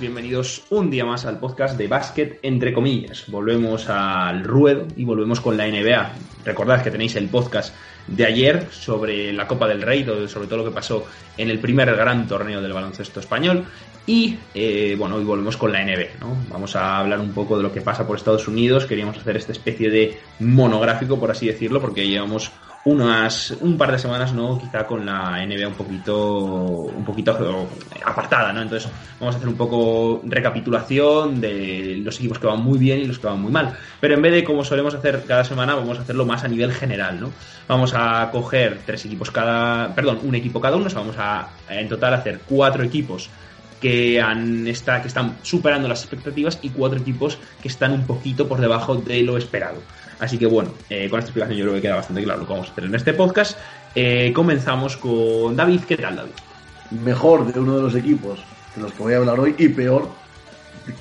bienvenidos un día más al podcast de Básquet entre comillas. Volvemos al ruedo y volvemos con la NBA. Recordad que tenéis el podcast de ayer sobre la Copa del Rey, sobre todo lo que pasó en el primer gran torneo del baloncesto español. Y eh, bueno, hoy volvemos con la NBA, ¿no? Vamos a hablar un poco de lo que pasa por Estados Unidos. Queríamos hacer esta especie de monográfico, por así decirlo, porque llevamos unas un par de semanas no quizá con la NBA un poquito un poquito apartada no entonces vamos a hacer un poco recapitulación de los equipos que van muy bien y los que van muy mal. Pero en vez de como solemos hacer cada semana vamos a hacerlo más a nivel general no vamos a coger tres equipos cada perdón un equipo cada uno vamos a en total hacer cuatro equipos que, han, está, que están superando las expectativas y cuatro equipos que están un poquito por debajo de lo esperado. Así que bueno, eh, con esta explicación yo creo que queda bastante claro lo que vamos a hacer en este podcast. Eh, comenzamos con David. ¿Qué tal, David? Mejor de uno de los equipos de los que voy a hablar hoy y peor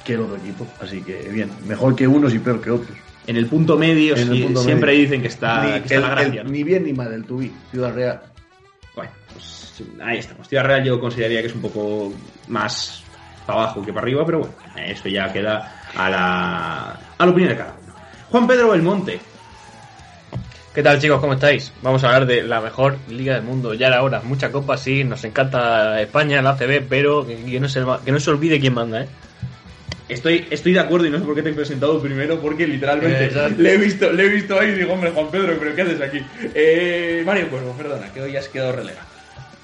que el otro equipo. Así que bien, mejor que unos y peor que otros. En el punto medio, siempre dicen que está, ni, la gracia. Ni bien ni mal, el Tubí, Ciudad Real. Bueno, pues ahí estamos. Ciudad Real yo consideraría que es un poco más para abajo que para arriba, pero bueno, eso ya queda a la, a la opinión de cada uno. Juan Pedro Belmonte. ¿Qué tal chicos? ¿Cómo estáis? Vamos a hablar de la mejor liga del mundo. Ya era hora. Mucha copa, sí. Nos encanta España, la ACB, pero que, no, se, que no se olvide quién manda, ¿eh? Estoy, estoy de acuerdo y no sé por qué te he presentado primero, porque literalmente le he visto, le he visto ahí y digo, hombre, Juan Pedro, pero ¿qué haces aquí? Eh, Mario Cuervo, perdona, que hoy has quedado relegado.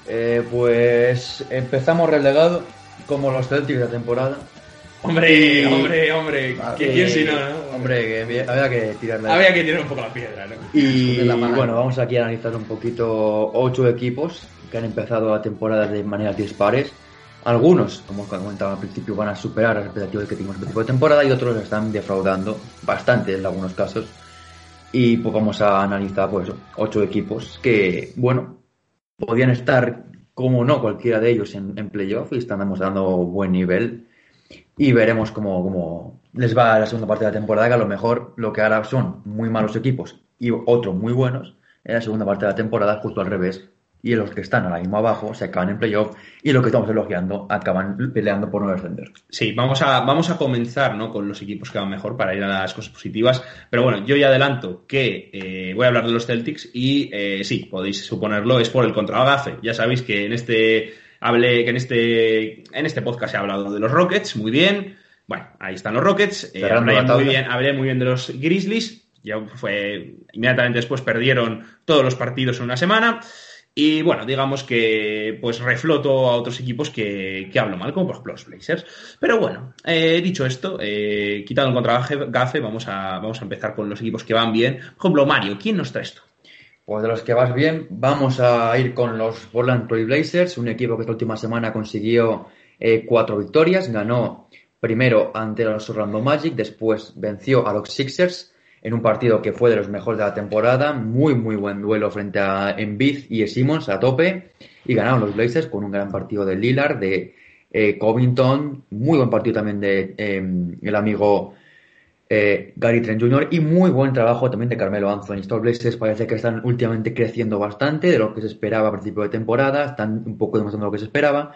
Eh, pues empezamos relegado como los Celtics de la temporada. Hombre, hombre, hombre, ¿quién si no, no? Hombre, que había que tirarle. Había que tirar un poco la piedra, ¿no? Y bueno, vamos aquí a analizar un poquito ocho equipos que han empezado la temporada de manera dispares. Algunos, como comentaba al principio, van a superar las expectativas que tuvimos en el tipo de temporada y otros están defraudando bastante en algunos casos. Y pues vamos a analizar pues ocho equipos que, bueno, podían estar, como no, cualquiera de ellos en, en playoff y están demostrando buen nivel y veremos cómo, les va la segunda parte de la temporada, que a lo mejor lo que ahora son muy malos equipos y otros muy buenos, en la segunda parte de la temporada justo al revés. Y los que están ahora mismo abajo se acaban en playoff y los que estamos elogiando acaban peleando por no descender. Sí, vamos a, vamos a comenzar ¿no? con los equipos que van mejor para ir a las cosas positivas. Pero bueno, yo ya adelanto que eh, voy a hablar de los Celtics y eh, sí, podéis suponerlo, es por el contragafe. Ya sabéis que en este Hablé que en este, en este podcast ha hablado de los Rockets, muy bien. Bueno, ahí están los Rockets. Eh, hablé, muy bien, hablé muy bien de los Grizzlies. Ya fue, inmediatamente después perdieron todos los partidos en una semana. Y bueno, digamos que pues refloto a otros equipos que, que hablo mal, como por ejemplo los Blazers. Pero bueno, eh, dicho esto, eh, quitando el contra Gafe, vamos a, vamos a empezar con los equipos que van bien. Por ejemplo, Mario, ¿quién nos trae esto? Pues de los que vas bien, vamos a ir con los Portland Trail Blazers, un equipo que esta última semana consiguió eh, cuatro victorias. Ganó primero ante los Orlando Magic, después venció a los Sixers en un partido que fue de los mejores de la temporada. Muy, muy buen duelo frente a Embiid y Simmons a tope. Y ganaron los Blazers con un gran partido de Lillard, de eh, Covington. Muy buen partido también de eh, el amigo eh, Gary Trent Jr. y muy buen trabajo también de Carmelo Anthony. Estos Blazers parece que están últimamente creciendo bastante de lo que se esperaba a principio de temporada, están un poco demostrando lo que se esperaba.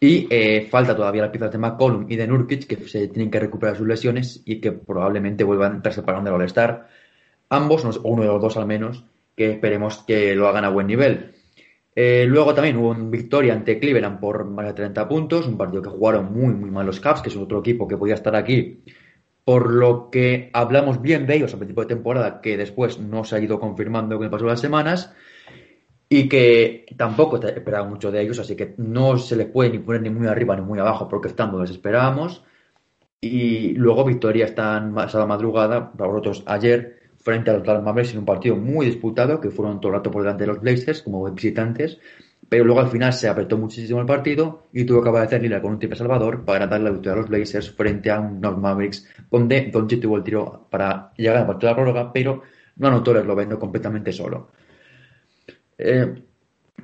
Y eh, falta todavía la pieza de McCollum y de Nurkic, que se tienen que recuperar sus lesiones y que probablemente vuelvan a entrarse para del All-Star. Ambos, o uno de los dos al menos, que esperemos que lo hagan a buen nivel. Eh, luego también hubo una victoria ante Cleveland por más de 30 puntos, un partido que jugaron muy, muy mal los Cavs, que es otro equipo que podía estar aquí por lo que hablamos bien de ellos a principio de temporada, que después no se ha ido confirmando con el paso de las semanas, y que tampoco esperaba mucho de ellos, así que no se les puede ni poner ni muy arriba ni muy abajo, porque están donde esperábamos. Y luego victoria esta la madrugada, para vosotros ayer, frente a los Dallas en un partido muy disputado, que fueron todo el rato por delante de los Blazers como visitantes, pero luego al final se apretó muchísimo el partido y tuvo que aparecer Lila con un triple salvador para dar la victoria a los Blazers frente a unos Mavericks, donde Doncic tuvo el tiro para llegar a partir de la prórroga, pero no anotó el esloveno completamente solo. Eh,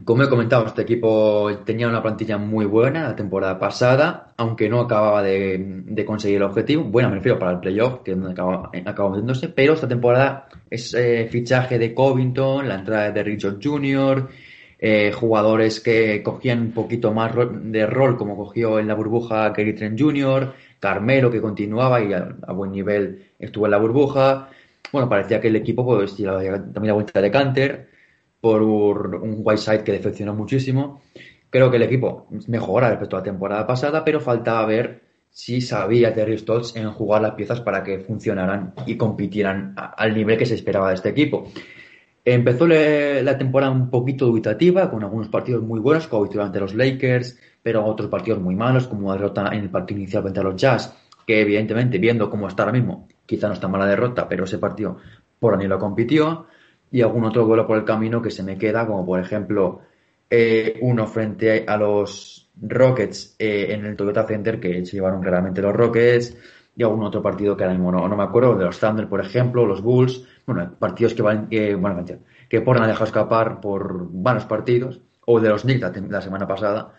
como he comentado, este equipo tenía una plantilla muy buena la temporada pasada, aunque no acababa de, conseguir el objetivo. Bueno, me refiero para el playoff, que es donde acaba, metiéndose, pero esta temporada es eh, fichaje de Covington, la entrada de Richard Jr., eh, jugadores que cogían un poquito más de rol, como cogió en la burbuja Kerry Trent Jr., Carmelo, que continuaba y a, buen nivel estuvo en la burbuja. Bueno, parecía que el equipo pues, también la vuelta de Canter por un Whiteside que decepcionó muchísimo. Creo que el equipo mejora respecto a la temporada pasada, pero faltaba ver si sabía Terry Stotts en jugar las piezas para que funcionaran y compitieran al nivel que se esperaba de este equipo. Empezó la temporada un poquito dubitativa, con algunos partidos muy buenos, como victoria ante los Lakers, pero otros partidos muy malos, como derrota en el partido inicial frente a los Jazz, que evidentemente, viendo cómo está ahora mismo, quizá no está mala derrota, pero ese partido por ni lo compitió, y algún otro duelo por el camino que se me queda, como por ejemplo eh, uno frente a los Rockets eh, en el Toyota Center, que se llevaron claramente los Rockets, y algún otro partido que ahora mismo no, me acuerdo, de los Thunder, por ejemplo, los Bulls, bueno, partidos que van, eh, bueno, que por han dejado escapar por varios partidos, o de los Knicks la semana pasada,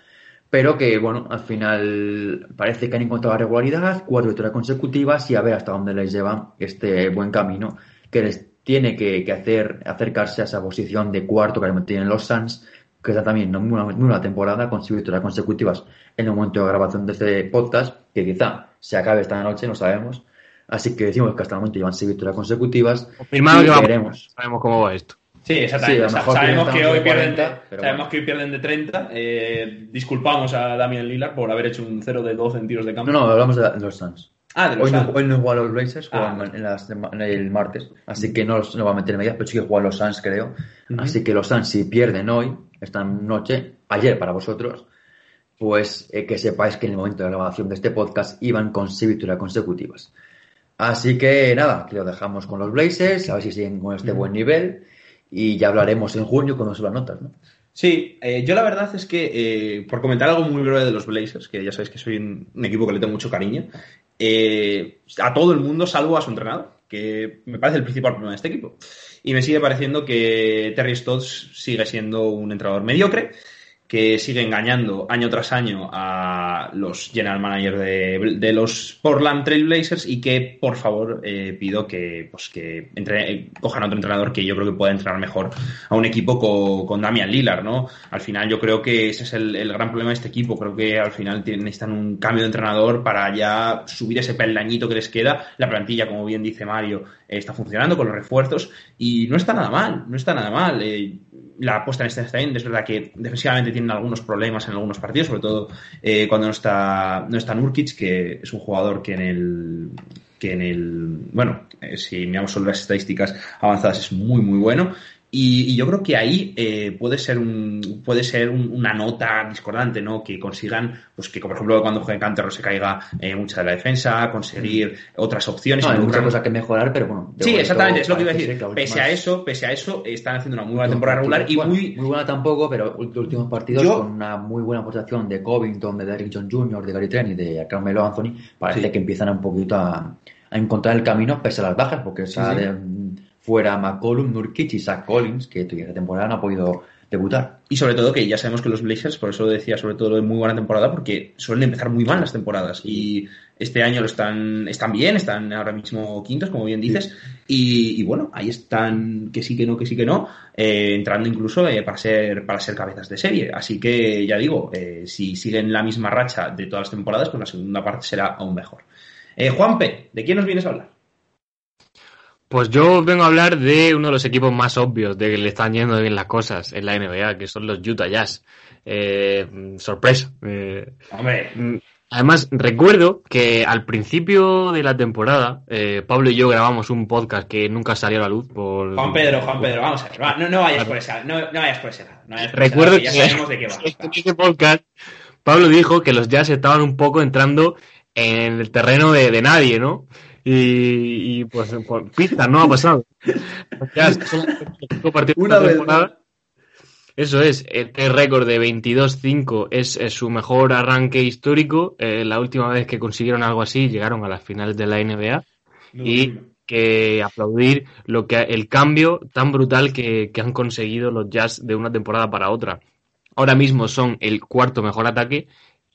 pero que, bueno, al final parece que han encontrado la regularidad, cuatro victorias consecutivas y a ver hasta dónde les lleva este buen camino que les tiene que, hacer acercarse a esa posición de cuarto que tienen los Suns, que está también en una, una temporada con victorias consecutivas en el momento de grabación de este podcast, que quizá se acabe esta noche, no sabemos. Así que decimos que hasta el momento llevan seis victorias consecutivas. Confirmado que veremos. sabemos cómo va esto. Sí, exactamente. sabemos, que hoy pierden de, sabemos que hoy pierden de 30. Eh, disculpamos a Damian Lillard por haber hecho un 0 de 12 en tiros de campo. No, no, hablamos de, los Suns. Ah, de los hoy. No, hoy no juegan los Blazers, juegan ah. en, el martes. Así que no, no va a meter medidas, pero sí que juegan los Suns, creo. Así que los Suns, si pierden hoy, esta noche, ayer para vosotros, pues eh, que sepáis que en el momento de grabación de este podcast iban con 6 victorias consecutivas. Así que nada, que lo dejamos con los Blazers, a ver si siguen con este buen nivel y ya hablaremos en junio cuando se las notas, ¿no? Sí, eh, yo la verdad es que, eh, por comentar algo muy breve de los Blazers, que ya sabéis que soy un, equipo que le tengo mucho cariño, eh, a todo el mundo, salvo a su entrenador, que me parece el principal problema de este equipo. Y me sigue pareciendo que Terry Stotts sigue siendo un entrenador mediocre que sigue engañando año tras año a los general managers de, los Portland Trail Blazers y que por favor eh, pido que, pues, que entre, cojan otro entrenador que yo creo que pueda entrenar mejor a un equipo con, con Damian Lillard, ¿no? Al final yo creo que ese es el, gran problema de este equipo, creo que al final necesitan un cambio de entrenador para ya subir ese peldañito que les queda, la plantilla como bien dice Mario está funcionando con los refuerzos y no está nada mal, no está nada mal. Eh, la apuesta en este está bien, es verdad que defensivamente tienen algunos problemas en algunos partidos, sobre todo eh, cuando no está, no está Nurkic, que es un jugador que en el que en el bueno, eh, si miramos solo las estadísticas avanzadas es muy muy bueno y, yo creo que ahí eh, puede ser un, puede ser una nota discordante, ¿no? Que consigan, pues que por ejemplo cuando juegue Cantero se caiga eh, mucha de la defensa, conseguir otras opciones. hay muchas cosas que mejorar, pero bueno. Sí, exactamente, es lo que iba a decir. Pese a eso, pese a eso, están haciendo una muy buena temporada regular y muy... Muy buena tampoco, pero los últimos partidos con una muy buena aportación de Covington, de Derrick John Jr., de Gary Trent y de Carmelo Anthony, parece que empiezan un poquito a, encontrar el camino pese a las bajas, porque esa fuera McCollum, Nurkic y Zach Collins, que esta temporada no ha podido debutar. Y sobre todo que ya sabemos que los Blazers, por eso decía sobre todo de muy buena temporada, porque suelen empezar muy mal las temporadas. Y este año lo están, están bien, están ahora mismo quintos, como bien dices. Y, bueno, ahí están que sí, que no, que sí, que no, eh, entrando incluso eh, para, ser, para ser cabezas de serie. Así que ya digo, eh, si siguen la misma racha de todas las temporadas, pues la segunda parte será aún mejor. Juanpe, ¿de quién nos vienes a hablar? Pues yo vengo a hablar de uno de los equipos más obvios de que le están yendo bien las cosas en la NBA, que son los Utah Jazz. Eh, sorpresa. Eh, Hombre. Además, recuerdo que al principio de la temporada, eh, Pablo y yo grabamos un podcast que nunca salió a la luz. Por... Juan Pedro, Juan Pedro, vamos a ver. no, vayas por esa, no, vayas por ese recuerdo que, ya sabemos de qué va. En ese podcast, Pablo dijo que los Jazz estaban un poco entrando en el terreno de, de nadie, ¿no? Y, pues por pista no ha pasado. Una temporada. Eso es, este récord de 22-5 es, su mejor arranque histórico. Eh, la última vez que consiguieron algo así llegaron a las finales de la NBA. y que aplaudir lo que el cambio tan brutal que, que han conseguido los Jazz de una temporada para otra. Ahora mismo son el cuarto mejor ataque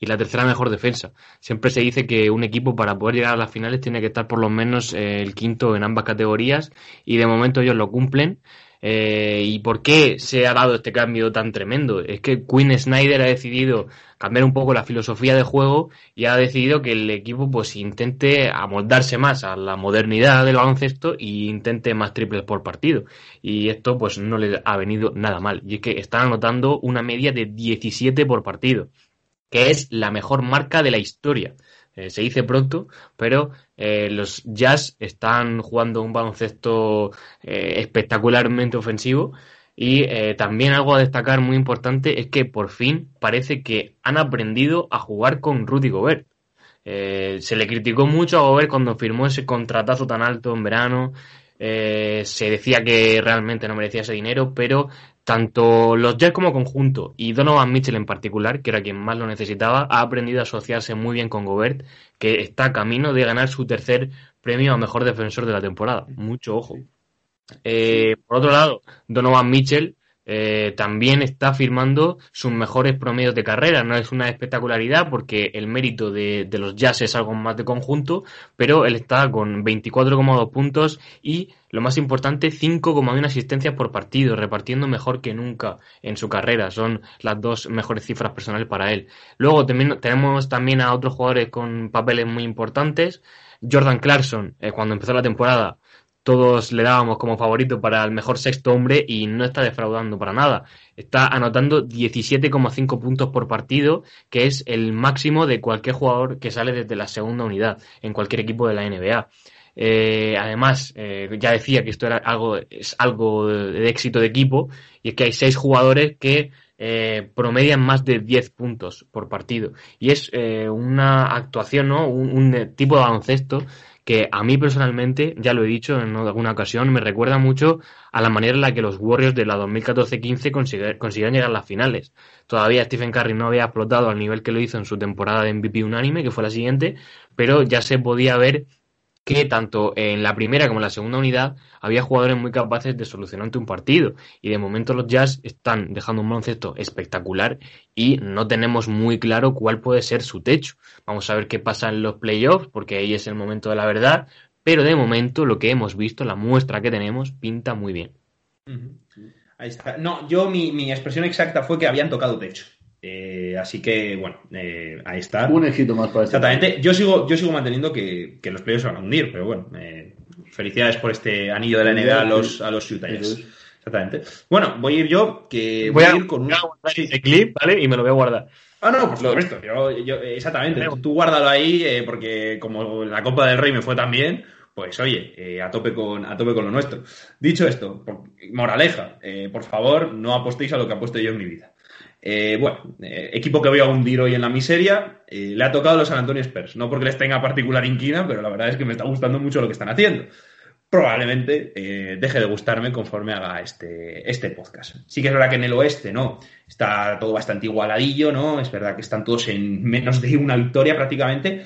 y la tercera mejor defensa. Siempre se dice que un equipo para poder llegar a las finales tiene que estar por lo menos eh, el quinto en ambas categorías y de momento ellos lo cumplen. Eh, ¿Y por qué se ha dado este cambio tan tremendo? Es que Quinn Snyder ha decidido cambiar un poco la filosofía de juego y ha decidido que el equipo pues intente amoldarse más a la modernidad del baloncesto e intente más triples por partido. Y esto pues no le ha venido nada mal. Y es que están anotando una media de 17 por partido, que es la mejor marca de la historia. Eh, se dice pronto, pero eh, los Jazz están jugando un baloncesto eh, espectacularmente ofensivo. Y también algo a destacar muy importante es que por fin parece que han aprendido a jugar con Rudy Gobert. se le criticó mucho a Gobert cuando firmó ese contratazo tan alto en verano. se decía que realmente no merecía ese dinero, pero tanto los Jets como conjunto y Donovan Mitchell en particular, que era quien más lo necesitaba, ha aprendido a asociarse muy bien con Gobert, que está a camino de ganar su tercer premio a mejor defensor de la temporada. Mucho ojo. Eh, por otro lado, Donovan Mitchell eh, también está firmando sus mejores promedios de carrera. No es una espectacularidad porque el mérito de, los Jazz es algo más de conjunto, pero él está con 24,2 puntos y, lo más importante, 5,1 asistencias por partido, repartiendo mejor que nunca en su carrera. Son las dos mejores cifras personales para él. Luego tenemos también a otros jugadores con papeles muy importantes. Jordan Clarkson, eh, cuando empezó la temporada, todos le dábamos como favorito para el mejor sexto hombre y no está defraudando para nada. Está anotando 17,5 puntos por partido, que es el máximo de cualquier jugador que sale desde la segunda unidad en cualquier equipo de la NBA. Eh, además, eh, ya decía que esto era algo, es algo de, éxito de equipo, y es que hay seis jugadores que eh, promedian más de 10 puntos por partido. Y es una actuación, ¿no? Un, un, tipo de baloncesto que a mí personalmente, ya lo he dicho en alguna ocasión, me recuerda mucho a la manera en la que los Warriors de la 2014-15 consiguieron llegar a las finales. Todavía Stephen Curry no había explotado al nivel que lo hizo en su temporada de MVP unánime, que fue la siguiente, pero ya se podía ver que tanto en la primera como en la segunda unidad había jugadores muy capaces de solucionar un partido. Y de momento los Jazz están dejando un baloncesto espectacular y no tenemos muy claro cuál puede ser su techo. Vamos a ver qué pasa en los playoffs, porque ahí es el momento de la verdad. Pero de momento lo que hemos visto, la muestra que tenemos, pinta muy bien. Ahí está. No, yo mi, mi expresión exacta fue que habían tocado techo. Eh, así que, bueno, eh, ahí está. Un éxito más para este Exactamente. Yo sigo, yo sigo manteniendo que, los playoffs se van a hundir, pero bueno, eh, felicidades por este anillo de la NBA a los, a los Utah Exactamente. Bueno, voy a ir yo, que voy, a ir con un... ese clip, ¿vale? Y me lo voy a guardar. Ah, no, por supuesto. Yo, exactamente. Tú guárdalo ahí, porque como la Copa del Rey me fue tan bien, pues oye, a, tope con, a tope con lo nuestro. Dicho esto, moraleja, por favor, no apostéis a lo que apuesto yo en mi vida. Eh, bueno, eh, equipo que voy a hundir hoy en la miseria, eh, le ha tocado a los San Antonio Spurs. No porque les tenga particular inquina, pero la verdad es que me está gustando mucho lo que están haciendo. Probablemente deje de gustarme conforme haga este, este podcast. Sí que es verdad que en el oeste, ¿no? Está todo bastante igualadillo, ¿no? Es verdad que están todos en menos de una victoria prácticamente,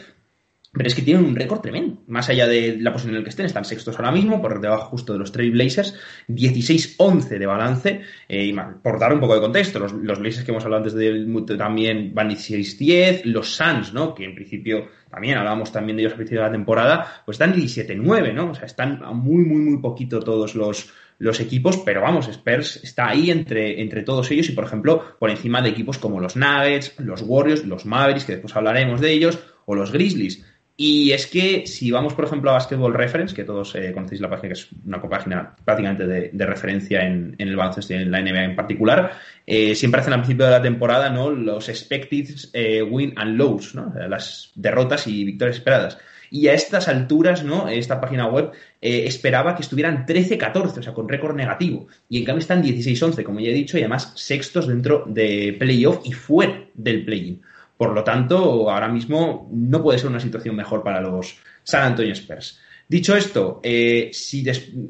pero es que tienen un récord tremendo. Más allá de la posición en la que estén, están sextos ahora mismo, por debajo justo de los Trail Blazers, 16-11 de balance. Eh, y por dar un poco de contexto, los, Blazers que hemos hablado antes de, también van 16-10, los Suns, ¿no? Que en principio también hablábamos también de ellos a principio de la temporada, pues están 17-9, ¿no? O sea, están muy, muy, muy poquito todos los, los equipos, pero vamos, Spurs está ahí entre, entre todos ellos y, por ejemplo, por encima de equipos como los Nuggets, los Warriors, los Mavericks, que después hablaremos de ellos, o los Grizzlies. Y es que si vamos, por ejemplo, a Basketball Reference, que todos eh, conocéis la página, que es una página prácticamente de, referencia en, el baloncesto y en la NBA en particular, eh, siempre hacen al principio de la temporada ¿no? los expected eh, win and lows, ¿no? las derrotas y victorias esperadas. Y a estas alturas, ¿no? Esta página web esperaba que estuvieran 13-14, o sea, con récord negativo. Y en cambio están 16-11, como ya he dicho, y además sextos dentro de playoff y fuera del play-in. Por lo tanto, ahora mismo no puede ser una situación mejor para los San Antonio Spurs. Dicho esto, eh,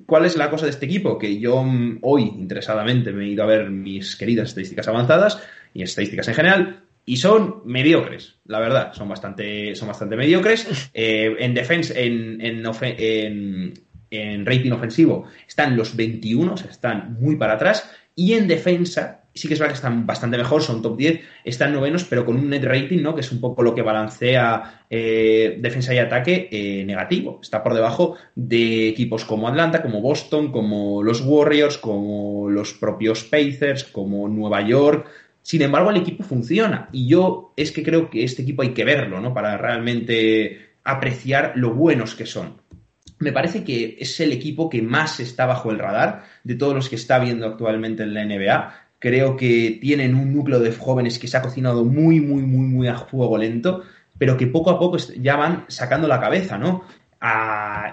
¿cuál es la cosa de este equipo? Que yo mm, hoy, interesadamente, me he ido a ver mis queridas estadísticas avanzadas y estadísticas en general, y son mediocres, la verdad, son bastante, son bastante mediocres. Eh, en defensa, en, rating ofensivo están los 21, o sea, están muy para atrás, y en defensa sí que es verdad que están bastante mejor, son top 10, están novenos, pero con un net rating, ¿no? Que es un poco lo que balancea eh, defensa y ataque eh, negativo. Está por debajo de equipos como Atlanta, como Boston, como los Warriors, como los propios Pacers, como Nueva York. Sin embargo, el equipo funciona. Y yo es que creo que este equipo hay que verlo, ¿no? Para realmente apreciar lo buenos que son me parece que es el equipo que más está bajo el radar de todos los que está viendo actualmente en la NBA. Creo que tienen un núcleo de jóvenes que se ha cocinado muy, muy, muy, muy a fuego lento, pero que poco a poco ya van sacando la cabeza, ¿no?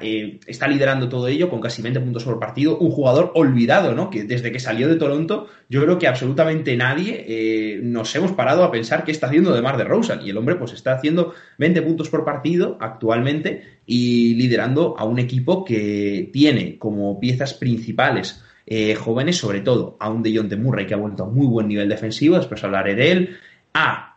Eh, está liderando todo ello con casi 20 puntos por partido. Un jugador olvidado, ¿no? Que desde que salió de Toronto, yo creo que absolutamente nadie eh, nos hemos parado a pensar qué está haciendo de Mar de Rosa. Y el hombre, pues está haciendo 20 puntos por partido actualmente y liderando a un equipo que tiene como piezas principales eh, jóvenes, sobre todo a un de John Murray que ha vuelto a muy buen nivel defensivo, después hablaré de él, a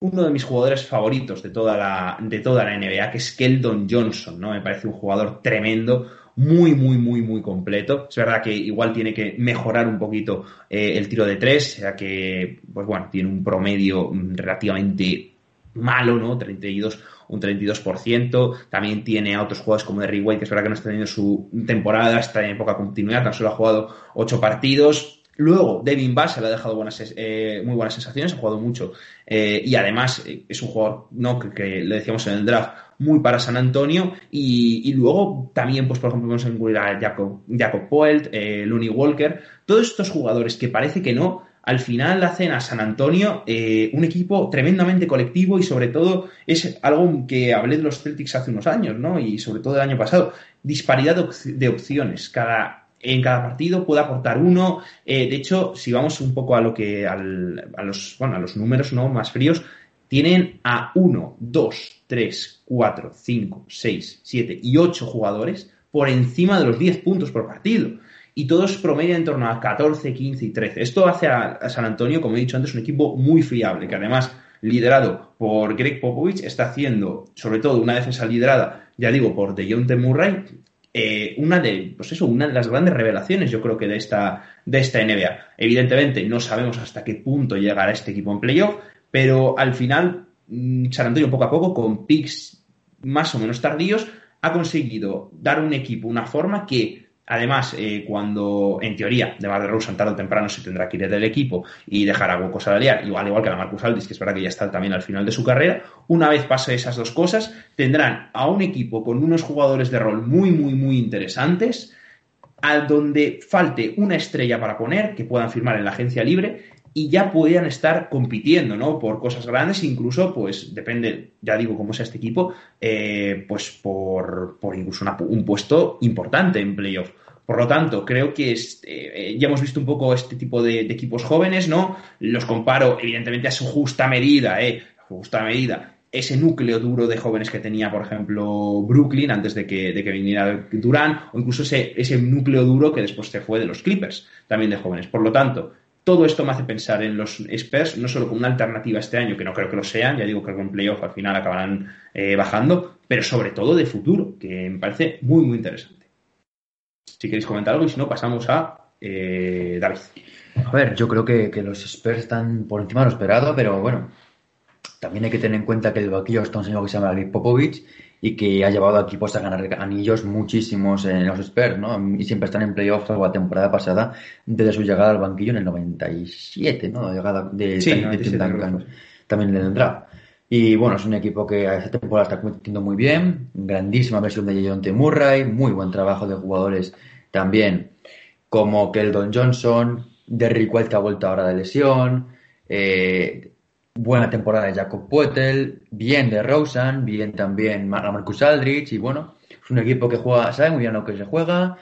uno de mis jugadores favoritos de toda la, de toda la NBA, que es Keldon Johnson, ¿no? Me parece un jugador tremendo, muy, muy, muy, muy completo. Es verdad que igual tiene que mejorar un poquito eh, el tiro de tres, ya que, pues bueno, tiene un promedio relativamente malo, ¿no? 32, un 32%. También tiene a otros jugadores como Derrick White, que es verdad que no está teniendo su temporada, está en poca continuidad, tan solo ha jugado ocho partidos Luego, Devin Bass se le ha dejado buenas, eh, muy buenas sensaciones, ha jugado mucho eh, y además eh, es un jugador ¿no? que, le decíamos en el draft muy para San Antonio y, luego también, pues por ejemplo, vamos a incluir a Jacob, Jacob Poelt, Looney Walker, todos estos jugadores que parece que no, al final hacen a San Antonio un equipo tremendamente colectivo y sobre todo es algo que hablé de los Celtics hace unos años, ¿no? Y sobre todo el año pasado, disparidad de opciones. Cada en cada partido puede aportar uno. Eh, de hecho, si vamos un poco a lo que a los bueno, a los números no más fríos, tienen a 1, 2, 3, 4, 5, 6, 7 y 8 jugadores por encima de los 10 puntos por partido. Y todos promedian en torno a 14, 15 y 13. Esto hace a, San Antonio, como he dicho antes, un equipo muy fiable, que además, liderado por Greg Popovich, está haciendo, sobre todo, una defensa liderada, ya digo, por DeJounte Murray, eh, una de, pues eso, una de las grandes revelaciones, yo creo que de esta, de esta NBA. Evidentemente, no sabemos hasta qué punto llegará este equipo en playoff, pero al final, mm, San Antonio poco a poco, con picks más o menos tardíos, ha conseguido dar un equipo una forma que Además, eh, cuando en teoría de Mar de Rosen tarde o temprano se tendrá que ir del equipo y dejar a hueco salarial, igual, igual que a Marcus Aldis, que es verdad que ya está también al final de su carrera, una vez pase esas dos cosas, tendrán a un equipo con unos jugadores de rol muy, muy, muy interesantes, al donde falte una estrella para poner, que puedan firmar en la agencia libre, y ya podrían estar compitiendo, ¿no? Por cosas grandes, incluso, pues, depende, ya digo, cómo sea este equipo, eh, pues por, por incluso un puesto importante en playoff. Por lo tanto, creo que eh, ya hemos visto un poco este tipo de, equipos jóvenes, ¿no? Los comparo, evidentemente, a su justa medida, ¿eh? Justa medida. Ese núcleo duro de jóvenes que tenía, por ejemplo, Brooklyn antes de que, viniera Durán, o incluso ese, ese núcleo duro que después se fue de los Clippers, también de jóvenes. Por lo tanto, todo esto me hace pensar en los Spurs, no solo como una alternativa este año, que no creo que lo sean, ya digo que con playoff al final acabarán eh, bajando, pero sobre todo de futuro, que me parece muy, muy interesante si queréis comentar algo y si no, pasamos a eh, David. A ver, yo creo que, los Spurs están por encima de lo esperado, pero bueno, también hay que tener en cuenta que el vaquillo está un señor que se llama David Popovich y que ha llevado a equipos a ganar anillos muchísimos en los Spurs, ¿no? Y siempre están en playoffs la temporada pasada desde su llegada al banquillo en el 97, ¿no? La llegada de, sí, también le draft. Y bueno, es un equipo que a esta temporada está compitiendo muy bien, grandísima versión de John T. Murray, muy buen trabajo de jugadores también como Keldon Johnson, Derrick White que ha vuelto ahora de lesión, eh, buena temporada de Jacob Poetel, bien de Rosen, bien también Marcus Aldrich. Y bueno, es un equipo que juega, sabe muy bien lo que se juega.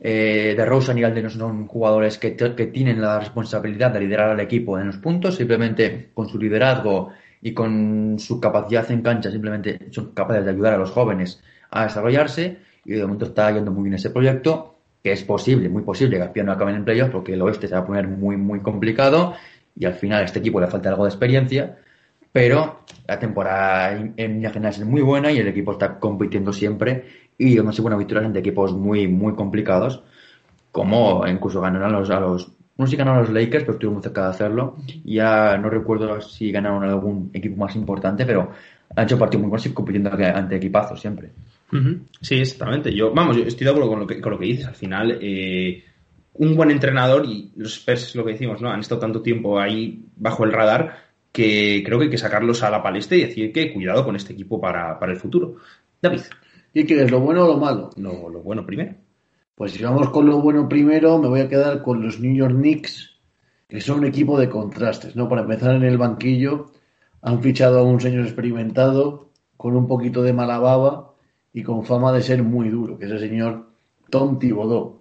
Eh, de Rosen y Aldrich son jugadores que, que tienen la responsabilidad de liderar al equipo en los puntos, simplemente con su liderazgo y con su capacidad en cancha simplemente son capaces de ayudar a los jóvenes a desarrollarse y de momento está yendo muy bien ese proyecto, que es posible, muy posible que final no acaben en playoffs porque el oeste se va a poner muy, muy complicado y al final a este equipo le falta algo de experiencia, pero la temporada en general es muy buena y el equipo está compitiendo siempre y donde se buenas victorias ante equipos muy, muy complicados, como incluso ganar a los, a los No sé si ganaron los Lakers, pero estuvieron muy cerca de hacerlo. Ya no recuerdo si ganaron algún equipo más importante, pero han hecho partidos muy buenos y compitiendo ante equipazos siempre. Sí, exactamente. Yo, vamos, yo estoy de acuerdo con lo que, con lo que dices. Al final, eh, un buen entrenador, y los Spurs, lo que decimos, ¿no? Han estado tanto tiempo ahí bajo el radar que creo que hay que sacarlos a la palestra y decir que cuidado con este equipo para, para el futuro. David. ¿Y qué es lo bueno o lo malo? Lo, lo bueno primero. Pues si vamos con lo bueno primero, me voy a quedar con los New York Knicks, que son un equipo de contrastes, ¿no? Para empezar en el banquillo, han fichado a un señor experimentado, con un poquito de mala baba y con fama de ser muy duro, que es el señor Tom Thibodeau.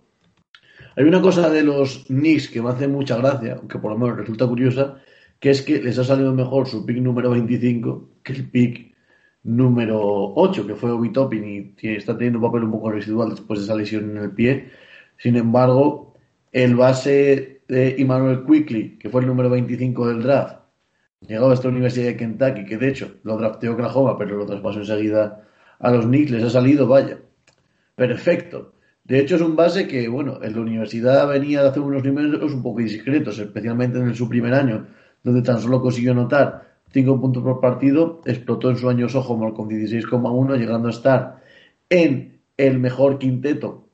Hay una cosa de los Knicks que me hace mucha gracia, aunque por lo menos resulta curiosa, que es que les ha salido mejor su pick número 25 que el pick número 8, que fue Obi Toppin y está teniendo un papel un poco residual después de esa lesión en el pie. Sin embargo, el base de Emmanuel Quickly, que fue el número 25 del draft, llegado a esta Universidad de Kentucky, que de hecho lo drafteó Oklahoma, pero lo traspasó enseguida a los Knicks, les ha salido, vaya, perfecto. De hecho, es un base que, bueno, en la universidad venía de hacer unos números un poco discretos, especialmente en su primer año, donde tan solo consiguió notar 5 puntos por partido, explotó en su año sophomore con 16,1, llegando a estar en el mejor quinteto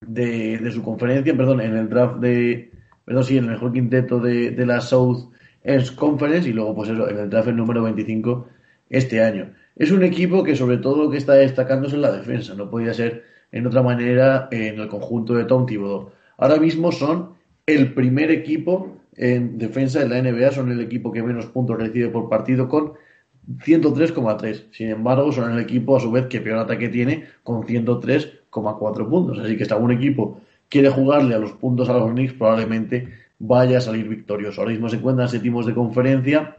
de, de, su conferencia, perdón, en el draft de, perdón, sí, en el mejor quinteto de, la South East Conference y luego, pues eso, en el draft el número 25 este año. Es un equipo que sobre todo que está destacándose en la defensa, no podía ser en otra manera en el conjunto de Tom Thibodeau. Ahora mismo son el primer equipo en defensa de la NBA son el equipo que menos puntos recibe por partido con 103,3. Sin embargo, son el equipo a su vez que peor ataque tiene con 103,4 puntos. Así que si algún equipo quiere jugarle a los puntos a los Knicks, probablemente vaya a salir victorioso. Ahora mismo se encuentran séptimos de conferencia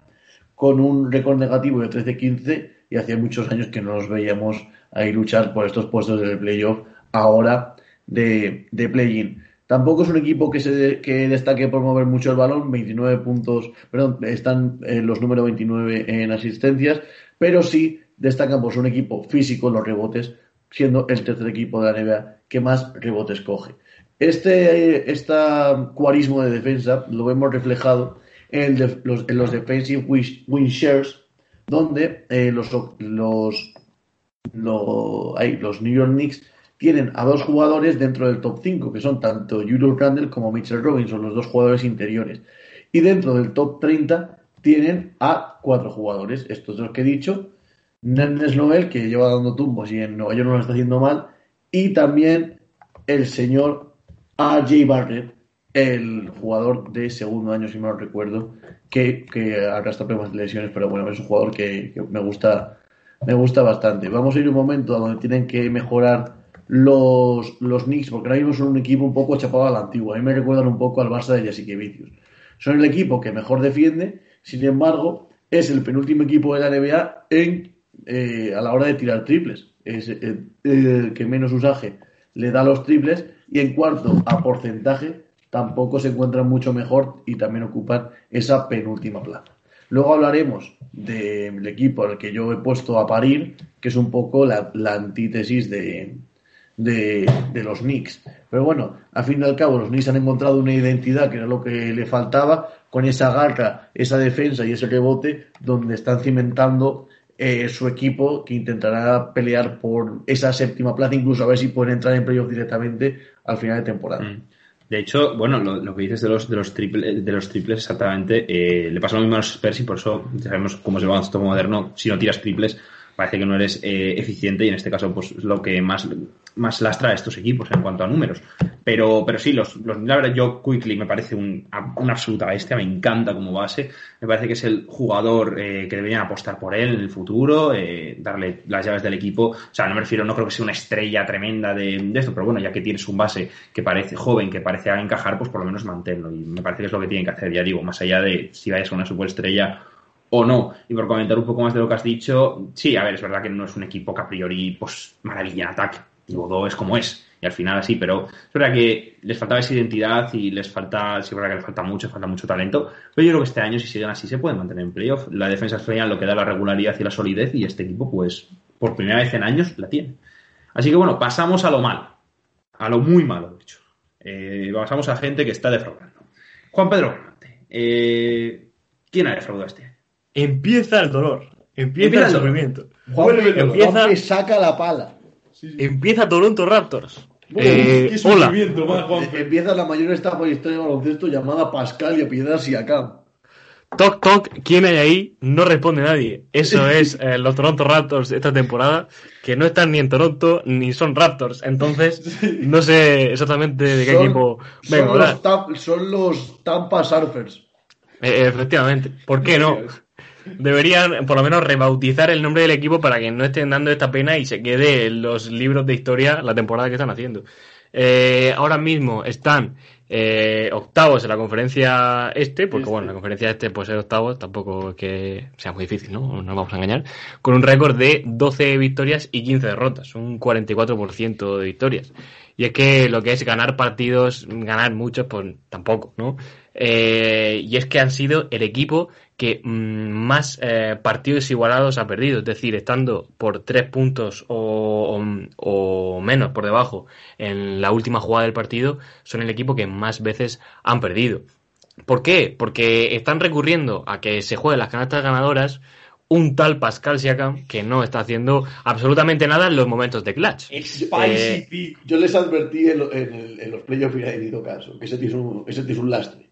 con un récord negativo de 13-15 y hacía muchos años que no nos veíamos ahí luchar por estos puestos del playoff ahora de, de play-in. Tampoco es un equipo que, se, que destaque por mover mucho el balón, 29 puntos, perdón, están en los números 29 en asistencias, pero sí destacan por ser un equipo físico en los rebotes, siendo el tercer equipo de la NBA que más rebotes coge. Este esta cuarismo de defensa lo vemos reflejado en, los, en los defensive win shares, donde eh, los, los, los New York Knicks tienen a dos jugadores dentro del top 5, que son tanto Julius Randle como Mitchell Robinson, los dos jugadores interiores. Y dentro del top 30 tienen a cuatro jugadores, estos dos que he dicho, Nernes Noel, que lleva dando tumbos y en Nueva York no lo está haciendo mal, y también el señor A.J. Barrett, el jugador de segundo año, si no recuerdo, que, que arrastra problemas de lesiones, pero bueno, es un jugador que, que, me gusta me gusta bastante. Vamos a ir un momento a donde tienen que mejorar los, los Knicks, porque ahora mismo son un equipo un poco chapado a la antigua. A mí me recuerdan un poco al Barça de Jasikevicius. Son el equipo que mejor defiende, sin embargo, es el penúltimo equipo de la NBA en, eh, a la hora de tirar triples. Es el, el que menos usaje le da los triples y en cuarto a porcentaje tampoco se encuentran mucho mejor y también ocupan esa penúltima plaza. Luego hablaremos del equipo al que yo he puesto a parir, que es un poco la antítesis de, de, de, los Knicks. Pero bueno, al fin y al cabo, los Knicks han encontrado una identidad que era lo que le faltaba, con esa garra, esa defensa y ese rebote, donde están cimentando eh, su equipo que intentará pelear por esa séptima plaza, incluso a ver si pueden entrar en playoff directamente al final de temporada. Mm. De hecho, bueno, lo, que dices de los, de los, triple, de los triples exactamente, eh, le pasa lo mismo a los Spurs y por eso sabemos cómo es el baloncesto moderno. Si no tiras triples, parece que no eres eh, eficiente y en este caso, pues lo que más más lastra a estos equipos en cuanto a números. Pero, pero sí, los, los, la verdad, yo Quickly me parece un, una absoluta bestia, me encanta como base. Me parece que es el jugador eh, que deberían apostar por él en el futuro, eh, darle las llaves del equipo. O sea, no me refiero, no creo que sea una estrella tremenda de, de, esto, pero bueno, ya que tienes un base que parece joven, que parece a encajar, pues por lo menos manténlo. Y me parece que es lo que tienen que hacer, ya digo, más allá de si vayas a una superestrella o no. Y por comentar un poco más de lo que has dicho, sí, a ver, es verdad que no es un equipo que a priori, pues, maravilla en ataque Godó es como es, y al final así, pero es verdad que les faltaba esa identidad y les falta, sí es verdad que les falta mucho, falta mucho talento, pero yo creo que este año si siguen así se pueden mantener en playoff. La defensa es lo que da la regularidad y la solidez y este equipo pues por primera vez en años la tiene. Así que bueno, pasamos a lo malo, a lo muy malo, de hecho. Eh, pasamos a gente que está defraudando. Juan Pedro eh, ¿quién ha defraudado este año? Empieza el dolor, empieza, Empieza el el dolor. sufrimiento. Juan, empieza- Juanpe saca la pala. Empieza Toronto Raptors. Bueno, Eh, qué hola, más. Eh, Empieza la mayor estafa de historia del baloncesto llamada Pascal y apellidada Siakam. Toc Toc, ¿quién hay ahí? No responde nadie. Eso es eh, los Toronto Raptors esta temporada, que no están ni en Toronto ni son Raptors. Entonces, no sé exactamente de qué Son- equipo vengo Son los, Tam- son los Tampa Surfers. Eh, efectivamente. ¿Por qué no? Deberían, por lo menos, rebautizar el nombre del equipo para que no estén dando esta pena y se quede en los libros de historia la temporada que están haciendo. Eh, ahora mismo están eh, octavos en la conferencia este, porque bueno, la conferencia este puede ser octavos, tampoco es que sea muy difícil, ¿no? No nos vamos a engañar. Con un récord de 12 victorias y 15 derrotas, un 44% de victorias. Y es que lo que es ganar partidos, ganar muchos, pues tampoco, ¿no? Eh, y es que han sido el equipo que mm, más eh, partidos igualados ha perdido, es decir, estando por tres puntos o, o- o menos por debajo en la última jugada del partido, son el equipo que más veces han perdido. ¿Por qué? Porque están recurriendo a que se jueguen las canastas ganadoras un tal Pascal Siakam que no está haciendo absolutamente nada en los momentos de clutch. Spicy Eh. Yo les advertí en, lo- en el- en los playoffs y hizo caso, que ese tío es un, ese tío es un lastre.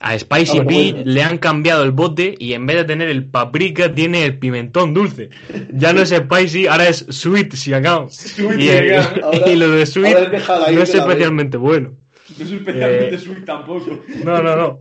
A Spicy Ah, Pete bueno. le han cambiado el bote y en vez de tener el paprika tiene el pimentón dulce. Ya no es Spicy, ahora es Sweet Siakam. Sweet y, el-. Ahora- y lo de Sweet no es especialmente bueno. No es especialmente eh, sweet tampoco. No, no, no.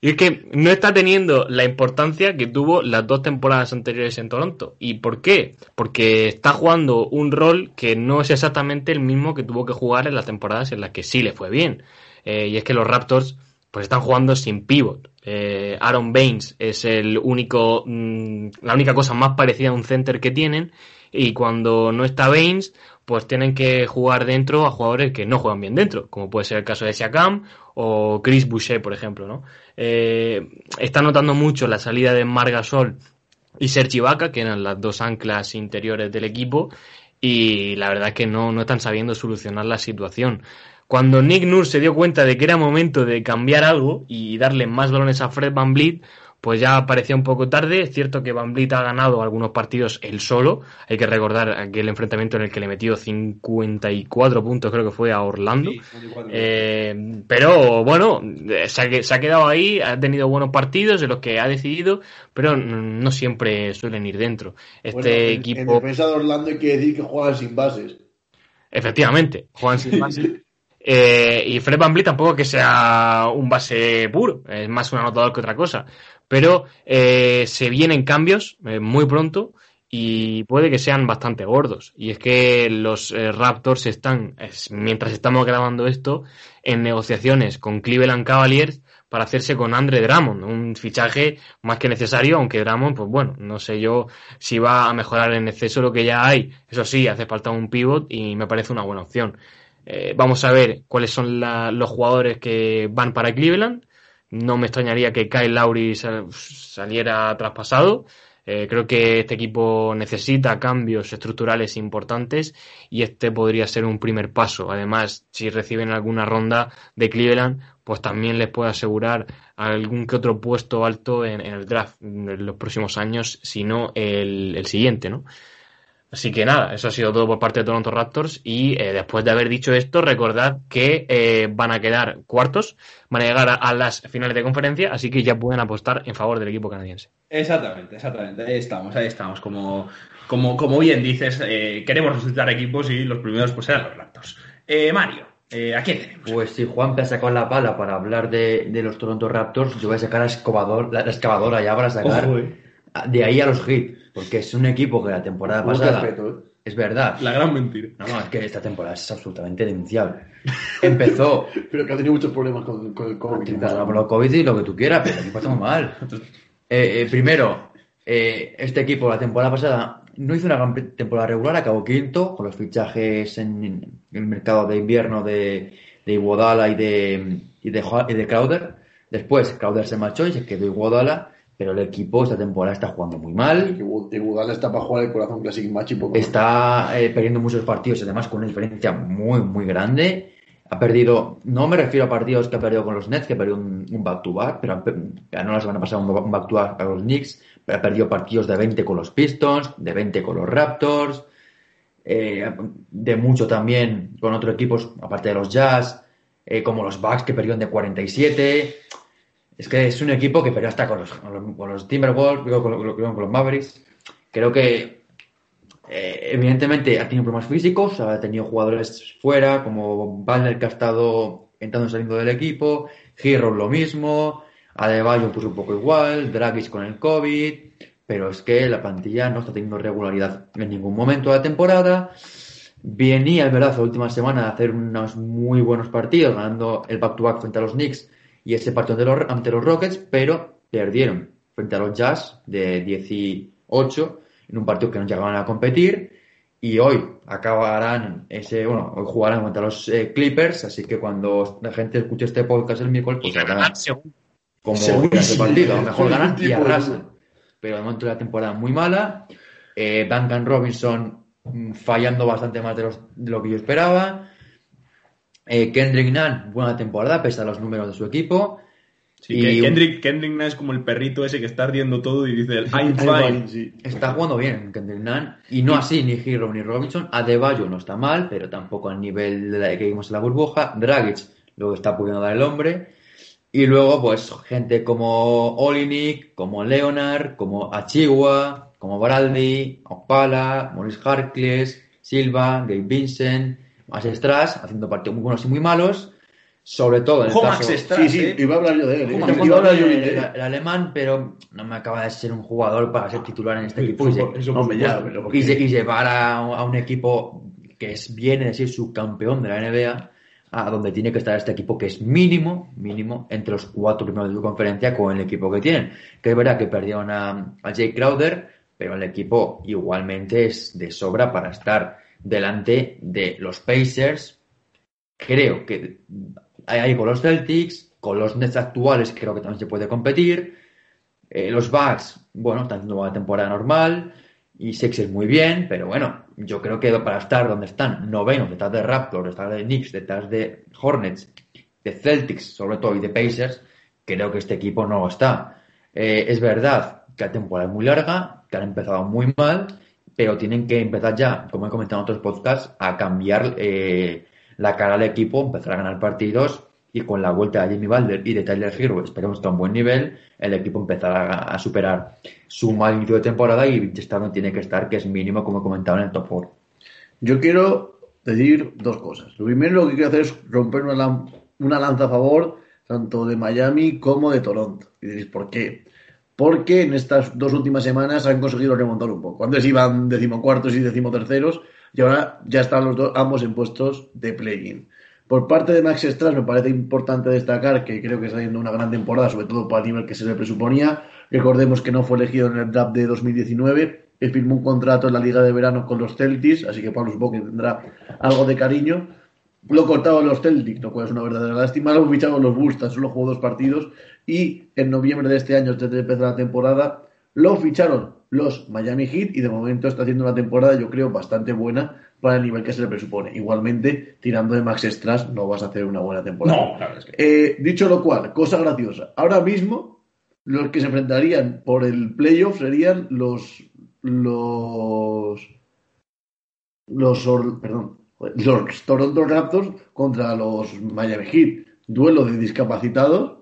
Y es que no está teniendo la importancia que tuvo las dos temporadas anteriores en Toronto. ¿Y por qué? Porque está jugando un rol que no es exactamente el mismo que tuvo que jugar en las temporadas en las que sí le fue bien. Eh, y es que los Raptors pues están jugando sin pivot. Eh, Aaron Baines es el único, mm, la única cosa más parecida a un center que tienen. Y cuando no está Baines, pues tienen que jugar dentro a jugadores que no juegan bien dentro, como puede ser el caso de Siakam o Chris Boucher, por ejemplo, ¿no? Eh, está notando mucho la salida de Margasol y Sergi Ibaka, que eran las dos anclas interiores del equipo, y la verdad es que no, no están sabiendo solucionar la situación. Cuando Nick Nurse se dio cuenta de que era momento de cambiar algo y darle más balones a Fred Van Vliet, pues ya parecía un poco tarde. Es cierto que Van Vliet ha ganado algunos partidos él solo. Hay que recordar aquel enfrentamiento en el que le metió 54 puntos, creo que fue a Orlando. Sí, 24. Eh, pero bueno, se ha, que- se ha quedado ahí, ha tenido buenos partidos en los que ha decidido, pero no siempre suelen ir dentro. Este Bueno, en- En equipo, defensa de Orlando hay que decir que juegan sin bases. efectivamente, juegan sin base. Eh, y Fred Van Vliet tampoco que sea un base puro, es más un anotador que otra cosa. Pero eh, se vienen cambios eh, muy pronto y puede que sean bastante gordos. Y es que los eh, Raptors están, es- mientras estamos grabando esto, en negociaciones con Cleveland Cavaliers para hacerse con Andre Drummond, un fichaje más que necesario, aunque Drummond, pues bueno, no sé yo si va a mejorar en exceso lo que ya hay. Eso sí, hace falta un pivot y me parece una buena opción. Eh, vamos a ver cuáles son los jugadores que van para Cleveland. No me extrañaría que Kyle Lowry sal- saliera traspasado. Eh, creo que este equipo necesita cambios estructurales importantes y este podría ser un primer paso. Además, si reciben alguna ronda de Cleveland, pues también les puede asegurar algún que otro puesto alto en, el draft en los próximos años, si no el siguiente, ¿no? Así que nada, eso ha sido todo por parte de Toronto Raptors y eh, después de haber dicho esto, recordad que eh, van a quedar cuartos, van a llegar a, a las finales de conferencia, así que ya pueden apostar en favor del equipo canadiense. Exactamente, exactamente. Ahí estamos, ahí estamos. Como, como, como bien dices, eh, queremos resucitar equipos y los primeros pues serán los Raptors. Eh, Mario, eh, ¿a quién tenemos? Pues si Juan ha sacado la pala para hablar de, de los Toronto Raptors, yo voy a sacar la, excavador, la, la excavadora ya para sacar Ojo, eh. De ahí a los Heat, porque es un equipo que la temporada pasada respeto, ¿eh? es verdad. La gran mentira. No, no, es que esta temporada es absolutamente denunciable. Empezó, Pero que ha tenido muchos problemas con, con el COVID. tal. hablado COVID y lo que tú quieras, pero el equipo está muy mal. Eh, eh, primero, eh, este equipo la temporada pasada no hizo una gran temporada regular, acabó quinto con los fichajes en, en el mercado de invierno de, de Iguodala y de, y de, y de Crowder. Después Crowder se marchó y se quedó Iguodala, pero el equipo esta temporada está jugando muy mal. Que Iguodala está para jugar el corazón Classic Match y poco. Está eh, perdiendo muchos partidos, además con una diferencia muy, muy grande. Ha perdido, no me refiero a partidos que ha perdido con los Nets, que ha perdido un, back-to-back, pero ha pe- ganó la semana pasada un, back-to-back a los Knicks, pero ha perdido partidos de 20 con los Pistons, de 20 con los Raptors, eh, de mucho también con otros equipos, aparte de los Jazz, eh, como los Bucks que perdieron de 47. Es que es un equipo que perdió hasta con los, Timberwolves, con, los- Mavericks. Creo que eh, evidentemente ha tenido problemas físicos, ha tenido jugadores fuera, como Balner que ha estado entrando y saliendo del equipo, Hero lo mismo, Adebayo pues un poco igual, Dragic con el COVID, pero es que la plantilla no está teniendo regularidad en ningún momento de la temporada. Venía, es verdad, la última semana de hacer unos muy buenos partidos, ganando el back-to-back frente a los Knicks y ese partido ante los, ante los Rockets, pero perdieron frente a los Jazz de 18 en un partido que no llegaban a competir y hoy acabarán ese, bueno, hoy jugarán contra los eh, Clippers, así que cuando la gente escuche este podcast el miércoles, pues habrá como Según ese sí, partido, a lo mejor ganan y arrasan. Pero de momento la temporada muy mala. Eh, Duncan Robinson mm, fallando bastante más de, los- de lo que yo esperaba. Eh, Kendrick Nunn, buena temporada, pese a los números de su equipo. Sí, Y Kendrick, Kendrick Nunn es como el perrito ese que está ardiendo todo y dice el I'm fine. sí. Está jugando bien Kendrick Nunn. Y no así ni Hero ni Robinson. Adebayo no está mal, pero tampoco al nivel de la que vimos en la burbuja. Dragic lo que está pudiendo dar el hombre. Y luego, pues, gente como Olinik, como Leonard, como Achigua, como Braldi, Opala, Maurice Harkless, Silva, Gabe Vincent, Max Strass, haciendo partidos muy buenos y muy malos. Sobre todo en el caso... Max Strass, Sí, sí, ¿eh? iba a hablar yo de él. ¿eh? Como Iba a hablar yo el, de él. el alemán, pero no me acaba de ser un jugador para ser titular en este equipo. Y, Fútbol, lle- eso Hombre, ya, y y llevar a, a un equipo que es, viene de ser subcampeón de la NBA a donde tiene que estar este equipo que es mínimo, mínimo, entre los cuatro primeros de su conferencia con el equipo que tienen. Que es verdad que perdieron a, a Jake Crowder, pero el equipo igualmente es de sobra para estar delante de los Pacers. Creo que ahí con los Celtics, con los Nets actuales creo que también se puede competir. Eh, los Bucks, bueno, están haciendo una temporada normal. Y Sixers muy bien, pero bueno, yo creo que para estar donde están, novenos, detrás de Raptors, detrás de Knicks, detrás de Hornets, de Celtics, sobre todo, y de Pacers, creo que este equipo no está. Eh, es verdad que la temporada es muy larga, que han empezado muy mal, pero tienen que empezar ya, como he comentado en otros podcasts, a cambiar eh, la cara al equipo, empezar a ganar partidos y con la vuelta de Jimmy Butler y de Tyler Hero, esperemos que a un buen nivel, el equipo empezará a, superar su mal inicio de temporada y estar donde tiene que estar, que es mínimo, como he comentado, en el top 4. Yo quiero decir dos cosas. Lo primero lo que quiero hacer es romper una, lan- una lanza a favor tanto de Miami como de Toronto. Y diréis, ¿por qué? Porque en estas dos últimas semanas han conseguido remontar un poco. Antes iban decimocuartos y decimoterceros y ahora ya están los dos, ambos en puestos de play-in. Por parte de Max Strass me parece importante destacar que creo que está haciendo una gran temporada, sobre todo para el nivel que se le presuponía. Recordemos que no fue elegido en el draft de 2019, que firmó un contrato en la Liga de Verano con los Celtics, así que Pablo supongo que tendrá algo de cariño. Lo cortaron los Celtics, lo cual es una verdadera lástima. Lo ficharon los Bulls, tan solo jugó dos partidos. Y en noviembre de este año, antes de empezar la temporada, lo ficharon los Miami Heat y de momento está haciendo una temporada, yo creo, bastante buena para el nivel que se le presupone. Igualmente, tirando de Max Strass, no vas a hacer una buena temporada. No, la verdad es que. Eh, dicho lo cual, cosa graciosa. Ahora mismo, los que se enfrentarían por el playoff serían los. Los. Los. Perdón. Los Toronto Raptors contra los Miami Heat. Duelo de discapacitados.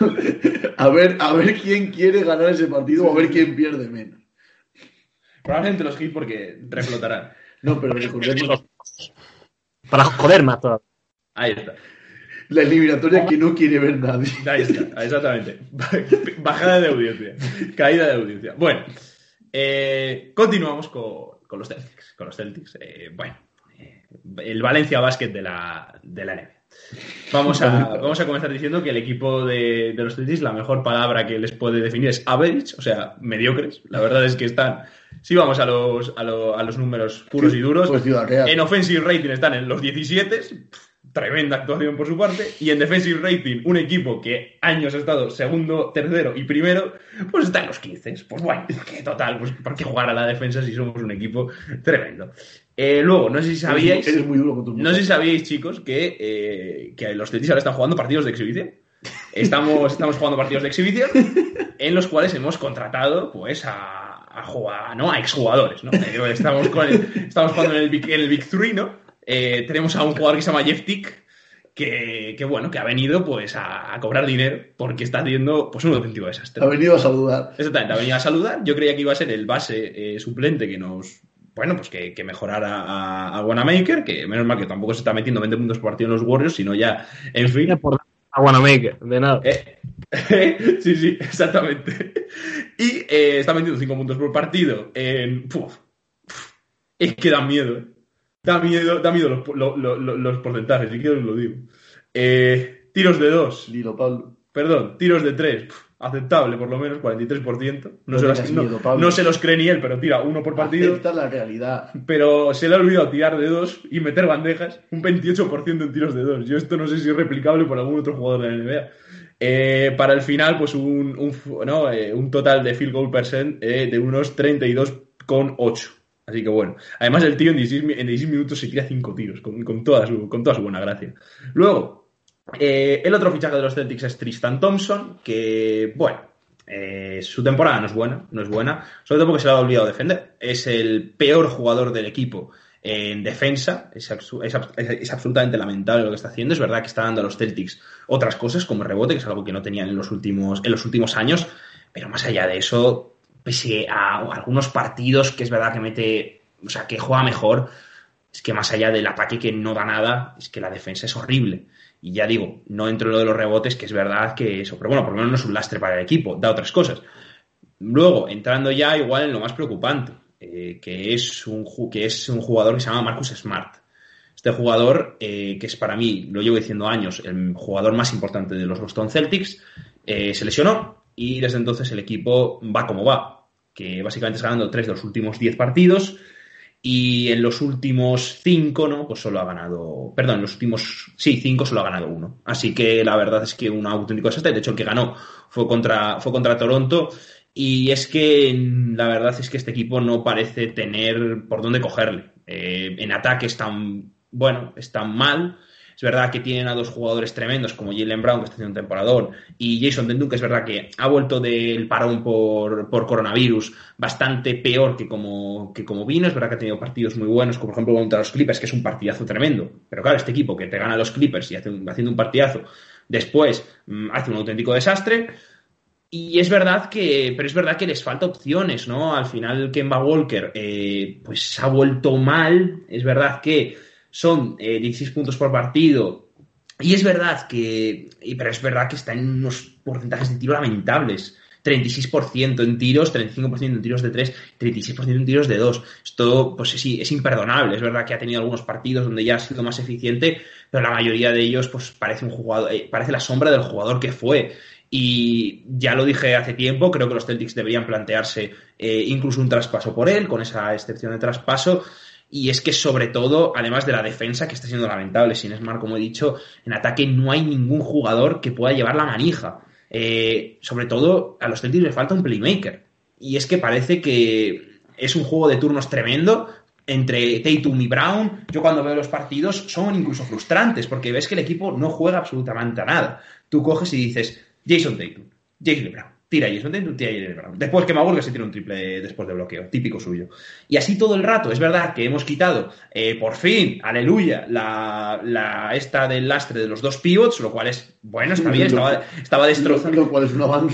a, ver, a ver quién quiere ganar ese partido o a ver quién pierde menos. Probablemente los Heat porque reflotarán. No, pero recordemos Para joder más todavía. Ahí está. la eliminatoria que no quiere ver nadie. Ahí está, exactamente. Bajada de audiencia. Caída de audiencia. Bueno, eh, continuamos con, con los Celtics. Con los Celtics. Eh, bueno, el Valencia Basket de la, de la NBA. Vamos a, vamos a comenzar diciendo que el equipo de, de los Celtics, la mejor palabra que les puede definir es average, o sea, mediocres. La verdad es que están, si vamos a los, a, lo- a los números puros y duros, Pues Real. en offensive rating están en los 17, tremenda actuación por su parte. Y en defensive rating, un equipo que años ha estado segundo, tercero y primero, pues está en los 15. Pues bueno, que total, pues ¿por qué jugar a la defensa si somos un equipo tremendo? Eh, luego, no sé si sabíais. Eres muy duro con tu No sé si sabíais, chicos, que, eh, que los Celtics ahora están jugando partidos de exhibición. Estamos, estamos jugando partidos de exhibición en los cuales hemos contratado pues a, a, jugar, ¿no? a exjugadores. ¿no? Estamos, con el- estamos jugando en el, Big, en el Big Three, ¿no? Eh, tenemos a un jugador que se llama Jeff Tick, que, que, bueno, que ha venido pues a, a cobrar dinero porque está haciendo pues un auténtico desastre. Ha venido a saludar. Exactamente, ha venido a saludar. Yo creía que iba a ser el base eh, suplente que nos. Bueno, pues que, que mejorara a, a Wanamaker, que menos mal que tampoco se está metiendo 20 puntos por partido en los Warriors, sino ya, en fin. A Wanamaker, de nada. Eh, sí, sí, exactamente. Y eh, está metiendo 5 puntos por partido. En, puf, puf, es que da miedo, ¿eh? Da miedo, da miedo los, lo- lo- lo- los porcentajes, si quiero os lo digo. Eh, tiros de 2, Dilo, Pablo. perdón, tiros de 3, aceptable por lo menos, 43%. No, se, las- no- miedo, Pablo. no se los cree ni él, pero tira uno por partido. Acepta la realidad. Pero se le ha olvidado tirar de 2 y meter bandejas. Un 28% en tiros de 2. Yo esto no sé si es replicable por algún otro jugador de la NBA. Eh, para el final, pues un, no, eh, un total de field goal percent eh, de unos 32,8. Así que bueno. Además, el tío en 16, mi- en 16 minutos se tira 5 tiros, con, con toda su, con toda su buena gracia. Luego, eh, el otro fichaje de los Celtics es Tristan Thompson, que, bueno, eh, su temporada no es buena, no es buena, sobre todo porque se le ha olvidado defender. Es el peor jugador del equipo en defensa, es, absolutamente lamentable lo que está haciendo. Es verdad que está dando a los Celtics otras cosas como rebote, que es algo que no tenían en los últimos, en los últimos años, pero más allá de eso, pese a algunos partidos que es verdad que mete, o sea, que juega mejor, es que más allá del ataque que no da nada, es que la defensa es horrible. Y ya digo, no entro en lo de los rebotes, que es verdad que eso, pero bueno, por lo menos no es un lastre para el equipo, da otras cosas. Luego, entrando ya igual en lo más preocupante, eh, que, es un, que es un jugador que se llama Marcus Smart. Este jugador, eh, que es para mí, lo llevo diciendo años, el jugador más importante de los Boston Celtics, eh, se lesionó y desde entonces el equipo va como va, que básicamente está ganando tres de los últimos 10 partidos y en los últimos cinco, ¿no? Pues solo ha ganado, perdón, en los últimos, sí, cinco solo ha ganado uno. Así que la verdad es que un auténtico desastre. De hecho, el que ganó fue contra, fue contra Toronto. Y es que la verdad es que este equipo no parece tener por dónde cogerle. Eh, en ataque están, bueno, están mal. Es verdad que tienen a dos jugadores tremendos como Jalen Brown, que está haciendo un temporador, y Jason Tatum, que es verdad que ha vuelto del parón por, por coronavirus bastante peor que como, que como vino. Es verdad que ha tenido partidos muy buenos, como por ejemplo contra los Clippers, que es un partidazo tremendo. Pero claro, este equipo que te gana los Clippers y hace un- haciendo un partidazo, después mm, hace un auténtico desastre. Y es verdad que, pero es verdad que les falta opciones, ¿no? Al final Kemba Walker, eh, pues ha vuelto mal. Es verdad que son eh, 16 puntos por partido. Y es verdad que, pero es verdad que está en unos porcentajes de tiro lamentables. 36% en tiros, 35% en tiros de 3, 36% en tiros de 2. Esto, pues es, es imperdonable. Es verdad que ha tenido algunos partidos donde ya ha sido más eficiente, pero la mayoría de ellos, pues parece un jugador, eh, parece la sombra del jugador que fue. Y ya lo dije hace tiempo, creo que los Celtics deberían plantearse eh, incluso un traspaso por él, con esa excepción de traspaso. Y es que sobre todo, además de la defensa, que está siendo lamentable, sin Smart, como he dicho, en ataque no hay ningún jugador que pueda llevar la manija. Eh, sobre todo, a los Celtics le falta un playmaker. Y es que parece que es un juego de turnos tremendo entre Tatum y Brown. Yo cuando veo los partidos son incluso frustrantes, porque ves que el equipo no juega absolutamente a nada. Tú coges y dices, Jason Tatum, Jalen Brown, tira Jason Tatum, tira Brown. Después que Maguire se tira un triple después de bloqueo, típico suyo. Y así todo el rato. Es verdad que hemos quitado, eh, por fin, aleluya, la, la esta del lastre de los dos pivots, lo cual es, bueno, está bien, estaba, estaba destrozando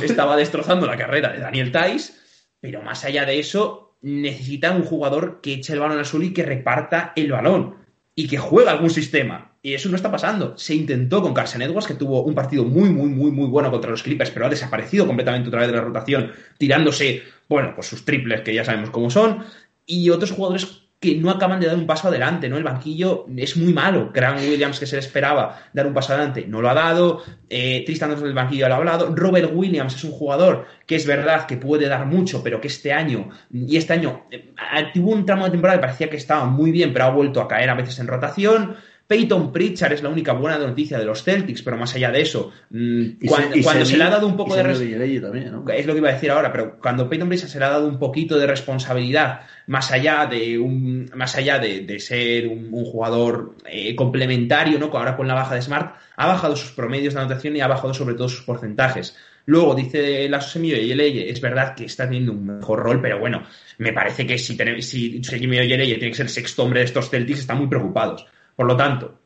estaba destrozando la carrera de Daniel Tice, pero más allá de eso, necesita un jugador que eche el balón al suelo y que reparta el balón y que juegue algún sistema. Y eso no está pasando. Se intentó con Carson Edwards, que tuvo un partido muy, muy, muy, muy bueno contra los Clippers, pero ha desaparecido completamente otra vez de la rotación, tirándose, bueno, pues sus triples, que ya sabemos cómo son, y otros jugadores que no acaban de dar un paso adelante, ¿no? El banquillo es muy malo. Grant Williams, que se le esperaba dar un paso adelante, no lo ha dado. Eh, Tristan Thompson del banquillo lo ha hablado. Robert Williams es un jugador que es verdad que puede dar mucho, pero que este año, y este año, eh, tuvo un tramo de temporada que parecía que estaba muy bien, pero ha vuelto a caer a veces en rotación. Peyton Pritchard es la única buena noticia de los Celtics, pero más allá de eso, mm, cuando, se, le ha dado un poco de responsabilidad. Es lo que iba a decir ahora, pero cuando Peyton Pritchard se le ha dado un poquito de responsabilidad, más allá de un, más allá de, ser un, jugador eh, complementario, ¿no? Ahora con la baja de Smart, ha bajado sus promedios de anotación y ha bajado sobre todo sus porcentajes. Luego dice la Semillo y Leye, es verdad que está teniendo un mejor rol, pero bueno, me parece que si, tenemos, si Semillo y Leye tiene que ser el sexto hombre de estos Celtics, están muy preocupados. Por lo tanto,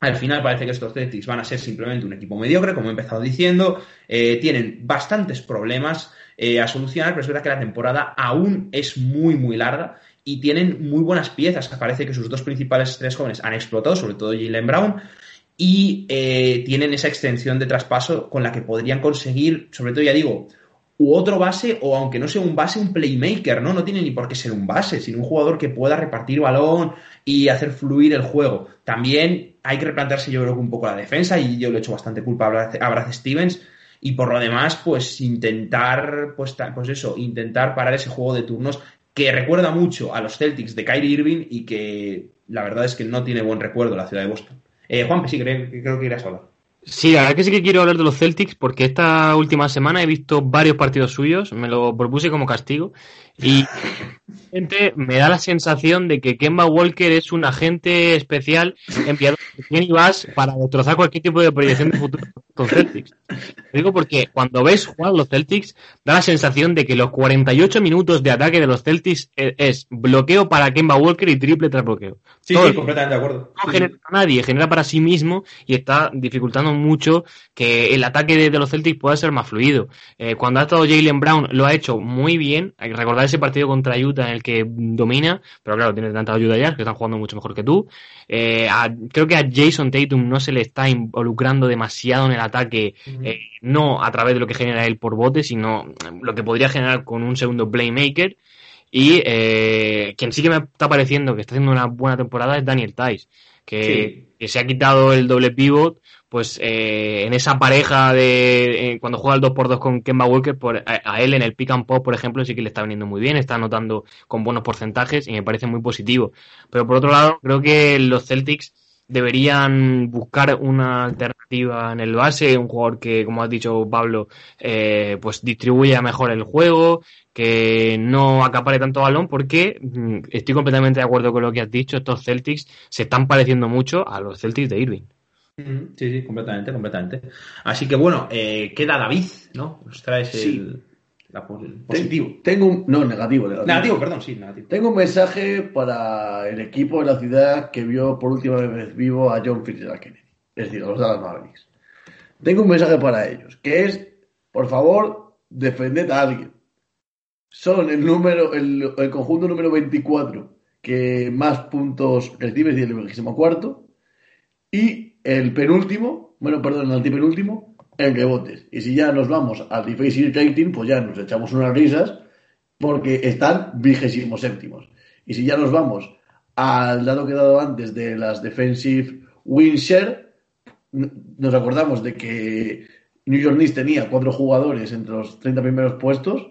al final parece que estos Celtics van a ser simplemente un equipo mediocre, como he empezado diciendo. Eh, tienen bastantes problemas eh, a solucionar, pero es verdad que la temporada aún es muy, muy larga y tienen muy buenas piezas. Parece que sus dos principales tres jóvenes han explotado, sobre todo Jalen Brown, y eh, tienen esa extensión de traspaso con la que podrían conseguir, sobre todo ya digo, u otro base, o aunque no sea un base, un playmaker, ¿no? No tiene ni por qué ser un base, sino un jugador que pueda repartir balón y hacer fluir el juego. También hay que replantearse, yo creo que un poco la defensa, y yo le he hecho bastante culpa a Brad Stevens, y por lo demás, pues intentar, pues, pues eso, intentar parar ese juego de turnos que recuerda mucho a los Celtics de Kyrie Irving y que la verdad es que no tiene buen recuerdo la ciudad de Boston. Eh, Juan, sí, creo, creo que irás a hablar. Sí, la verdad que sí que quiero hablar de los Celtics porque esta última semana he visto varios partidos suyos, me lo propuse como castigo y me da la sensación de que Kemba Walker es un agente especial enviado por Bass para destrozar cualquier tipo de proyección de futuro con Celtics. digo porque cuando ves jugar los Celtics, da la sensación de que los 48 minutos de ataque de los Celtics es, bloqueo para Kemba Walker y triple tras bloqueo. Sí, sí, completamente de acuerdo. No genera para nadie, genera para sí mismo y está dificultando mucho que el ataque de, los Celtics pueda ser más fluido. Eh, cuando ha estado Jalen Brown lo ha hecho muy bien. Hay que recordar ese partido contra Utah en el que domina, pero claro, tiene tanta ayuda ya, que están jugando mucho mejor que tú. Eh, creo que a Jason Tatum no se le está involucrando demasiado en el ataque, eh, no a través de lo que genera él por bote, sino lo que podría generar con un segundo playmaker. Y eh, quien sí que me está pareciendo que está haciendo una buena temporada es Daniel Tice, que, que se ha quitado el doble pivot pues eh, en esa pareja de eh, cuando juega el 2x2 con Kemba Walker, por, a, él en el pick and pop, por ejemplo, sí que le está viniendo muy bien, está anotando con buenos porcentajes y me parece muy positivo. Pero por otro lado, creo que los Celtics deberían buscar una alternativa en el base, un jugador que, como has dicho Pablo, eh, pues distribuya mejor el juego, que no acapare tanto balón, porque mm, estoy completamente de acuerdo con lo que has dicho, estos Celtics se están pareciendo mucho a los Celtics de Irving. Sí, sí, completamente, completamente. Así que bueno, eh, queda David, ¿no? Nos traes el, positivo. Tengo un, no, negativo, negativo. perdón, sí, negativo. Tengo un mensaje para el equipo de la ciudad que vio por última vez vivo a John Fitzgerald Kennedy, es decir, a los Dallas Mavericks. Tengo un mensaje para ellos, que es, por favor, defended a alguien. Son el número, el, el conjunto número 24 que más puntos recibe, es decir, el 24 cuarto, y el penúltimo, bueno, perdón, el antipenúltimo, en rebotes. Y si ya nos vamos al defensive rating, pues ya nos echamos unas risas porque están vigésimos séptimos. Y si ya nos vamos al dato que he dado antes de las defensive win share, nos acordamos de que New York Knicks tenía cuatro jugadores entre los 30 primeros puestos,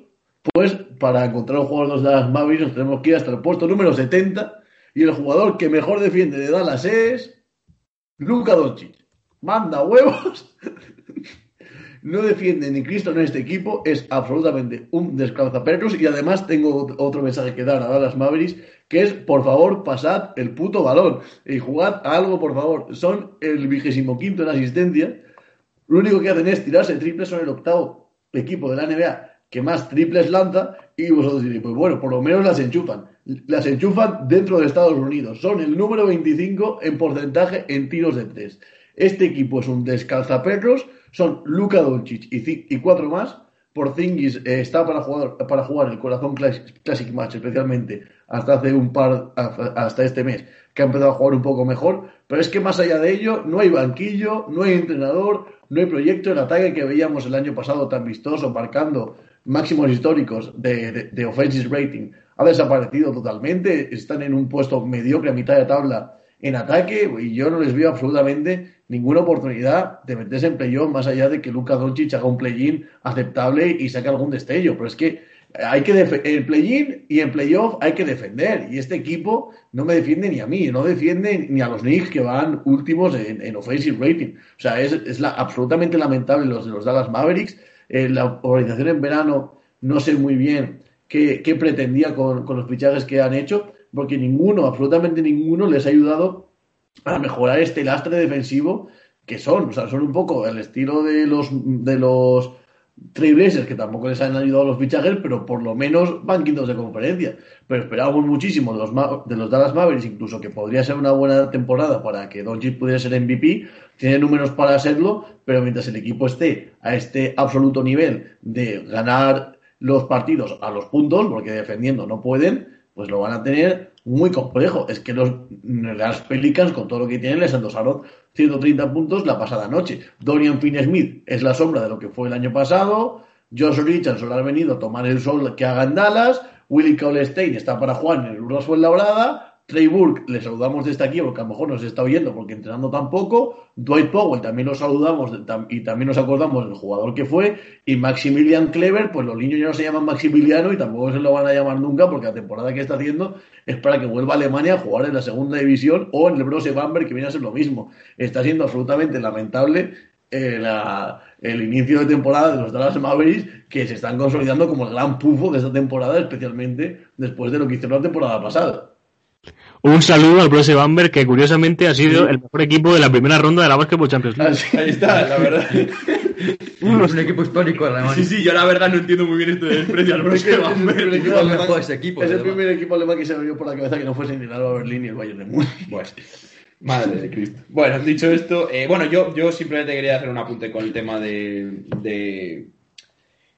pues para encontrar un jugador de Dallas Mavericks nos tenemos que ir hasta el puesto número 70 y el jugador que mejor defiende de Dallas es Luca Doncic. Manda huevos, no defiende ni Cristo en este equipo, es absolutamente un descalzaperros. Y además tengo otro mensaje que dar a Dallas Mavericks que es, por favor, pasad el puto balón. Y jugad algo, por favor. Son el vigésimo quinto en asistencia. Lo único que hacen es tirarse triples, son el octavo equipo de la NBA que más triples lanza. Y vosotros diréis, pues bueno, por lo menos las enchufan. Las enchufan dentro de Estados Unidos. Son el número 25 en porcentaje en tiros de tres. Este equipo es un descalzaperros. Son Luka Doncic y, cuatro más. Por Zingis eh, está para jugar, para jugar el Corazón Classic, Match, especialmente hasta hace un par, hasta este mes, que ha empezado a jugar un poco mejor. Pero es que más allá de ello, no hay banquillo, no hay entrenador, no hay proyecto. El ataque que veíamos el año pasado tan vistoso, marcando máximos históricos de, de, offensive rating ha desaparecido totalmente, están en un puesto mediocre a mitad de tabla en ataque y yo no les veo absolutamente ninguna oportunidad de meterse en playoff más allá de que Luka Doncic haga un play-in aceptable y saque algún destello, pero es que hay que el play-in y el playoff hay que defender. Y este equipo no me defiende ni a mí, no defiende ni a los Knicks que van últimos en, en offensive rating. O sea, es, es la, absolutamente lamentable los de los Dallas Mavericks. Eh, la organización en verano no sé muy bien qué, qué pretendía con, los fichajes que han hecho, porque ninguno, absolutamente ninguno, les ha ayudado a mejorar este lastre defensivo que son. O sea, son un poco el estilo de los de los Trailblazers, que tampoco les han ayudado los fichajes, pero por lo menos van quintos de conferencia. Pero esperábamos muchísimo de los, de los Dallas Mavericks, incluso que podría ser una buena temporada para que Doncic pudiera ser MVP. Tiene números para serlo, pero mientras el equipo esté a este absoluto nivel de ganar los partidos a los puntos, porque defendiendo no pueden, pues lo van a tener muy complejo. Es que los, las Pelicans, con todo lo que tienen, les endosaron 130 puntos la pasada noche. Dorian Finney-Smith es la sombra de lo que fue el año pasado. Josh Richardson ha venido a tomar el sol que haga en Dallas. Willie Cauley-Stein está para jugar en el Urras Fuenlabrada. Trey Burke, le saludamos desde aquí porque a lo mejor nos está oyendo porque entrenando tampoco. Dwight Powell también lo saludamos y también nos acordamos del jugador que fue. Y Maximilian Clever, pues los niños ya no se llaman Maximiliano y tampoco se lo van a llamar nunca porque la temporada que está haciendo es para que vuelva a Alemania a jugar en la segunda división o en el Brose Bamberg, que viene a ser lo mismo. Está siendo absolutamente lamentable eh, el inicio de temporada de los Dallas Mavericks que se están consolidando como el gran pufo de esta temporada, especialmente después de lo que hicieron la temporada pasada. Un saludo al Brose Bamberg, que curiosamente ha sido el mejor equipo de la primera ronda de la Basketball Champions League. Ahí está, la verdad. Es un equipo histórico de Alemania. Sí, sí, yo la verdad no entiendo muy bien este desprecio al Brose es el Bamberg. primer equipo Es el alemán- mejor ese equipo, Es el primer equipo alemán que se me vio por la cabeza que no fuese ni el Alba Berlín ni el Bayern de Múnich. Bueno, madre de Cristo. Bueno, dicho esto, eh, bueno, yo, yo simplemente quería hacer un apunte con el tema de, de,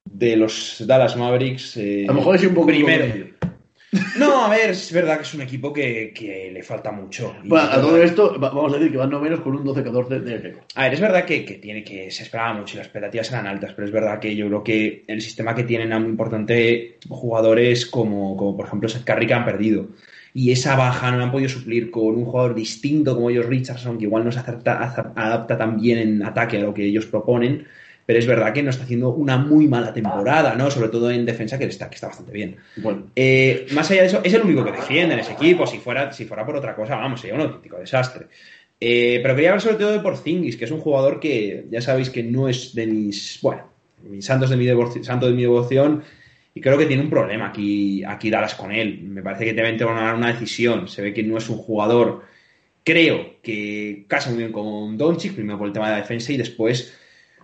de los Dallas Mavericks. eh, A lo mejor es un poco primero. No, a ver, es verdad que es un equipo que, que le falta mucho. Bueno, a todo esto, va- vamos a decir que van no menos con un 12-14 de récord. A ver, es verdad que, que tiene que se esperaba mucho y las expectativas eran altas, pero es verdad que yo creo que el sistema que tienen a muy importante jugadores como, como por ejemplo Seth que han perdido. Y esa baja no la han podido suplir con un jugador distinto como ellos Richardson, que igual no se aza- adapta tan bien en ataque a lo que ellos proponen, pero es verdad que no está haciendo una muy mala temporada, ¿no? Sobre todo en defensa, que está, que está bastante bien. Bueno, Eh, más allá de eso, es el único que defiende en ese equipo. Si fuera, si fuera por otra cosa, vamos, sería un auténtico desastre. Eh, pero quería hablar sobre todo de Porzingis, que es un jugador que ya sabéis que no es de mis, bueno, mis santos de mi devoción, santo de mi devoción, y creo que tiene un problema aquí, aquí Dallas con él. Me parece que deben tomar una decisión. Se ve que no es un jugador, creo que casa muy bien con Doncic, primero por el tema de la defensa y después,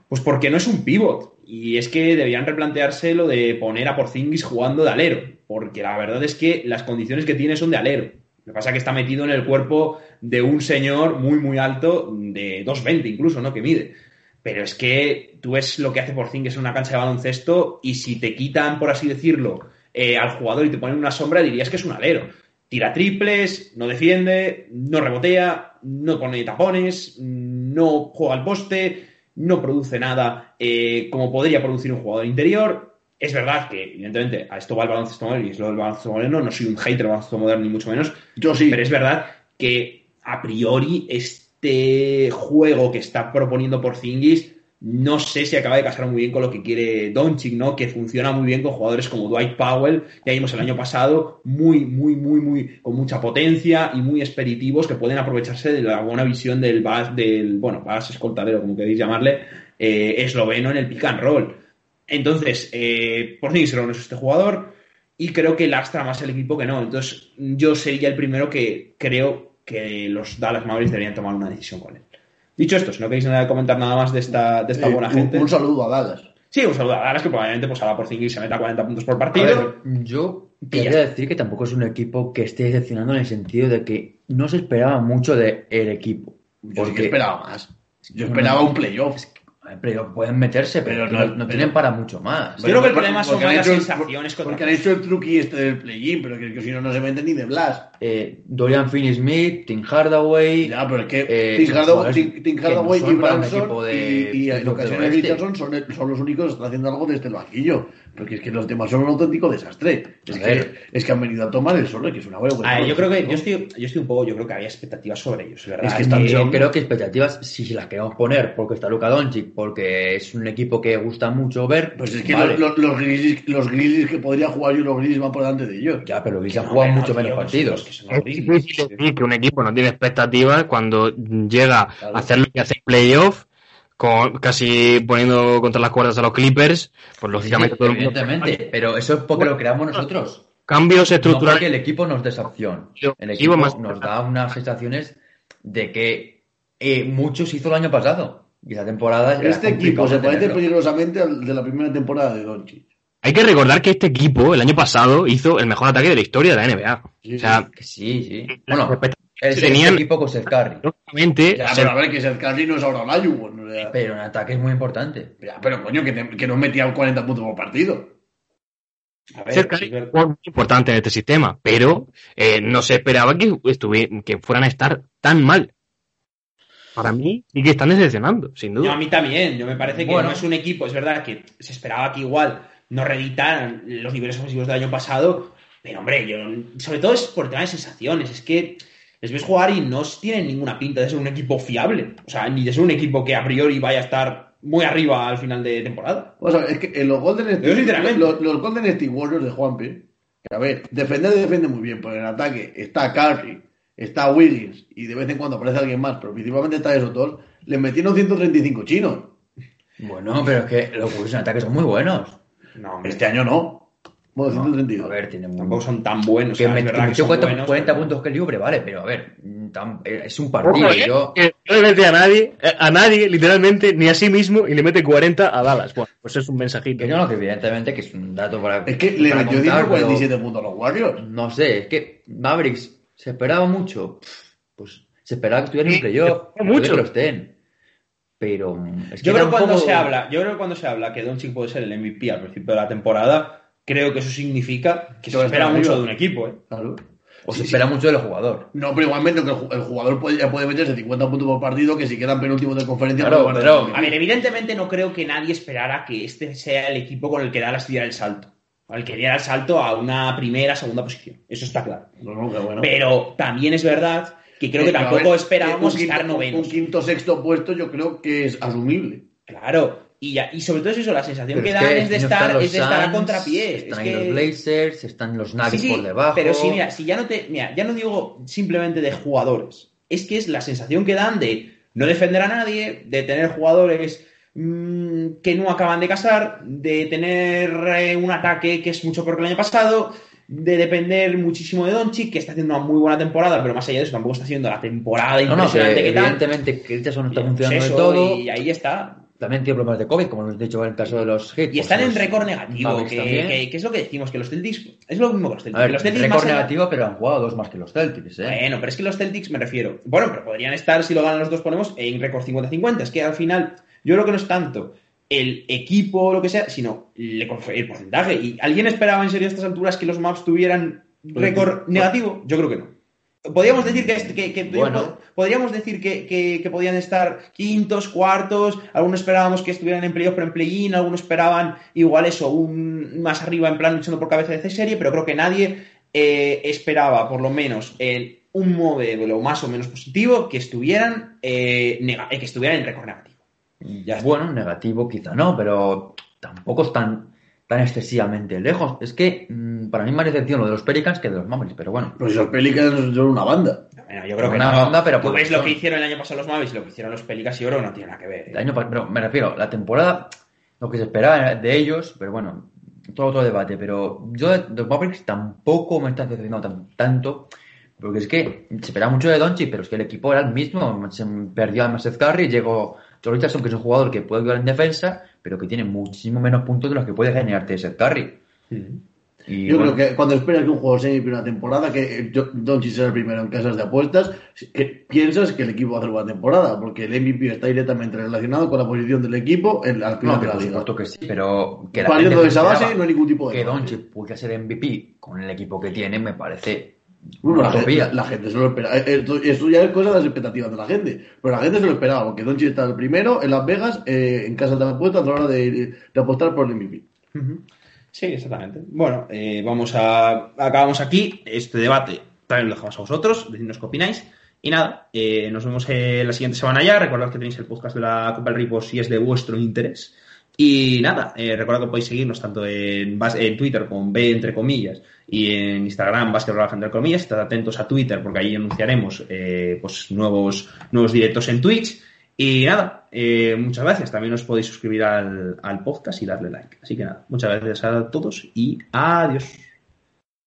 pues porque no es un pivot. Y es que deberían replantearse lo de poner a Porzingis jugando de alero, porque la verdad es que las condiciones que tiene son de alero. Lo que pasa es que está metido en el cuerpo de un señor muy, muy alto, de 2,20 incluso, ¿no? Que mide. Pero es que tú ves lo que hace Porzingis en una cancha de baloncesto y si te quitan, por así decirlo, eh, al jugador y te ponen una sombra, dirías que es un alero. Tira triples, no defiende, no rebotea, no pone tapones, no juega al poste, no produce nada eh, como podría producir un jugador interior. Es verdad que, evidentemente, a esto va el baloncesto moderno y es lo del baloncesto moderno. No soy un hater del baloncesto moderno, ni mucho menos. yo sí. Pero es verdad que a priori este juego que está proponiendo Porzingis no sé si acaba de casar muy bien con lo que quiere Doncic, ¿no? Que funciona muy bien con jugadores como Dwight Powell, ya vimos el año pasado, muy, muy, muy, muy, con mucha potencia y muy expeditivos que pueden aprovecharse de la buena visión del bas, del, bueno, bas escoltadero, como queréis llamarle, eh, esloveno en el pick and roll. Entonces, eh, Porzingis no es este jugador y creo que lastra más el equipo que no. Entonces, yo sería el primero que creo que los Dallas Mavericks deberían tomar una decisión con él. Dicho esto, si no queréis nada- comentar nada más de esta, de esta Eh, buena un- gente. Un, saludo a Dallas. Sí, un saludo a Dallas, que probablemente pues, ahora por y se meta 40 puntos por A partido. ver, yo quería decir que tampoco es un equipo que esté decepcionando en el sentido de que no se esperaba mucho del equipo. Yo sí que Porque- esperaba más. Yo esperaba un playoff. Pero pueden meterse, pero, Pero no, no- no pero- tienen para mucho más. Yo creo que el Porque- problema son porque las hecho el- sensaciones que otra Porque han hecho el truqui este del play-in, pero que, que si no, no se meten ni de Blas. Eh, Dorian Finney-Smith, Tim Hardaway... Ya, pero es que Eh, Tim son Hardaway, jugadores Tim- Tim que no Hardaway son y Branson equipo de- y, y en ocasiones del oeste. Richardson son, son los únicos que están haciendo algo desde el banquillo. Porque es que los demás son un auténtico desastre. Es, que, es que han venido a tomar el sol, que es una ver, yo creo que yo estoy, yo estoy un poco, yo creo que había expectativas sobre ellos, ¿verdad? Es que están- Yo creo que expectativas, si las queremos poner, porque está Luka Doncic porque es un equipo que gusta mucho ver. Pues es que vale. los, los, Grizzlies, los Grizzlies que podría jugar yo, los Grizzlies van por delante de ellos. Ya, pero Grizzlies han No, jugado mucho no, menos tío, partidos. que son Es los difícil decir que un equipo no tiene expectativas cuando llega Claro. a hacer lo que hace playoff, con, casi poniendo contra las cuerdas a los Clippers, pues lógicamente Sí, todo el mundo- evidentemente, pero eso es porque lo creamos nosotros. Cambios No estructurales. porque el equipo nos dé esa opción. El equipo más- nos da unas sensaciones de que eh, muchos hizo el año pasado. Y la temporada Este equipo se parece tenerlo. peligrosamente al de la primera temporada de Doncic. Hay que recordar que este equipo el año pasado hizo el mejor ataque de la historia de la NBA. Sí, o sea, Que sí, sí. Bueno, el tenían- equipo con Seth Curry. lógicamente, Ya, pero a ver, que Seth Curry no es ahora Olajuwon. o sea, Pero en ataque es muy importante. ya, pero coño, que, te- que no metía 40 puntos por partido. A ver, Cerca es muy importante en este sistema, pero eh, no se esperaba que, que fueran a estar tan mal. Para mí, sí que están decepcionando, sin Yo, a duda. mí también, yo me parece que Bueno. no es un equipo, es verdad que se esperaba que igual no reeditaran los niveles ofensivos del año pasado, pero hombre, yo sobre todo es por tema de sensaciones, es que les ves jugar y no tienen ninguna pinta de ser un equipo fiable, o sea, ni de ser un equipo que a priori vaya a estar muy arriba al final de temporada. Vamos a ver, es que en los Golden State, los, los Golden State Warriors de Juanpe, que a ver, defender defiende muy bien, pero en ataque está Curry, está Wiggins y de vez en cuando aparece alguien más, pero principalmente está esos dos, le metieron 135 chinos. Bueno, pero es que los jugadores en ataque son muy buenos. No, Este año no. Bueno, No, 132. a ver, tienen tampoco son tan buenos, que o sea, me, que verdad que metió son 40, buenos, 40 pero- puntos que libre, vale, pero a ver, eh, es un partido. Ojo, eh, yo, no le mete a nadie, eh, a nadie, literalmente, ni a sí mismo, y le mete 40 a Dallas. Bueno, pues es un mensajito. que yo no, que evidentemente que es un dato para. Es que le para metió contar, 147 puntos a los Warriors. No sé, es que Mavericks se esperaba mucho. Pues se esperaba que estuvieran en playoff. se mucho. que lo estén. Pero es que Yo creo que cuando tampoco- se habla, yo creo que cuando se habla que Doncic puede ser el MVP al principio de la temporada, creo que eso significa que se a espera mucho de un equipo, ¿eh? Claro. O se Sí, espera mucho del jugador. No, pero igualmente que el ju- el jugador puede, ya puede meterse 50 puntos por partido, que si quedan penúltimos de conferencia... Claro, no a pero-. A ver, evidentemente no creo que nadie esperara que este sea el equipo con el que Dallas diera el salto. Al que diera el salto a una primera, segunda posición. Eso está claro. No, no, que bueno. Pero también es verdad que creo que a tampoco ver, esperábamos quinto- estar novenos. Un quinto sexto puesto yo creo que es asumible. Claro. Y, ya, y sobre todo es eso, la sensación Pero que es dan que es de estar, es de estar a contrapié. Están es que... los Blazers, están los Nuggets Sí, sí, por debajo. Pero sí, mira, si ya no te. Mira, ya no digo simplemente de jugadores. Es que es la sensación que dan de no defender a nadie, de tener jugadores mm, que no acaban de casar, de tener eh, un ataque que es mucho peor que el año pasado, de depender muchísimo de Doncic, que está haciendo una muy buena temporada, pero más allá de eso tampoco está haciendo la temporada No, no, que impresionante que, tal. evidentemente que Richardson no está funcionando eso, todo. Y ahí está. También tiene problemas de COVID, como hemos dicho en el caso de los Heat. Y están pues en los récord negativo, que, también. que- que es lo que decimos, que los Celtics. Es lo mismo que los Celtics. Ver, que los Celtics récord allá- negativo, pero han jugado dos más que los Celtics, ¿eh? Bueno, pero es que los Celtics me refiero. Bueno, pero podrían estar, si lo ganan los dos, ponemos en récord 50-50. Es que al final, yo creo que no es tanto el equipo o lo que sea, sino el, porcentaje. ¿Y alguien esperaba en serio a estas alturas que los Maps tuvieran récord Pues- negativo? Yo creo que no. Podríamos decir que, que- que- Bueno. podríamos decir que, podían estar quintos, cuartos, algunos esperábamos que estuvieran en playoff pero en play-in, algunos esperaban igual eso, un más arriba en plan luchando por cabeza de C serie, pero creo que nadie eh, esperaba por lo menos en un modelo más o menos positivo que estuvieran eh, eh, que estuvieran en récord negativo. Ya. Bueno, negativo quizá no, pero tampoco están tan excesivamente lejos. Es que mm, para mí más decepción lo de los Pelicans que de los Mavericks, pero bueno. Pues los Pelicans son una banda. Bueno, yo creo que Una no. banda, pero Tú ves lo que hicieron el año pasado los Mavericks y lo que hicieron los Pelicans y que no tiene nada que ver. ¿eh? El año pa- pero me refiero, la temporada, lo que se esperaba de ellos, pero bueno, todo otro debate, pero yo de los Mavericks tampoco me está decepcionando tan- tanto, porque es que se esperaba mucho de Doncic, pero es que el equipo era el mismo, se perdió a Seth Curry, llegó Joe Richardson, que es un jugador que puede ayudar en defensa, pero que tiene muchísimo menos puntos de los que puede generarte Seth Curry. Y Yo bueno, creo que cuando esperas que un jugador se una temporada, que Doncic sea el primero en casas de apuestas, que piensas que el equipo va a hacer buena temporada, porque el MVP está directamente relacionado con la posición del equipo en, al final no, de la por liga. supuesto que sí, pero que la Partiendo de esa se base, no hay ningún tipo de que. Doncic pudiera ser MVP con el equipo que tiene, me parece Bueno, la, gente, la gente se lo espera. Eh, Esto, esto ya es cosa de las expectativas de la gente. Pero la gente se lo esperaba, porque Doncic está el primero en Las Vegas, eh, en casas de apuestas, a la hora de, de apostar por el MVP. Sí, exactamente. Bueno, eh, vamos a. Acabamos aquí este debate. También lo dejamos a vosotros, decidnos qué opináis. Y nada, eh, nos vemos eh, la siguiente semana ya. Recordad que tenéis el podcast de la Copa del Rey si es de vuestro interés. Y nada, eh, recordad que podéis seguirnos tanto en, en, Twitter con B entre comillas y en Instagram Basketball entre comillas. Estad atentos a Twitter porque ahí anunciaremos eh, pues nuevos, nuevos directos en Twitch. Y nada, eh, muchas gracias. También os podéis suscribir al, al podcast y darle like. Así que nada, muchas gracias a todos y adiós.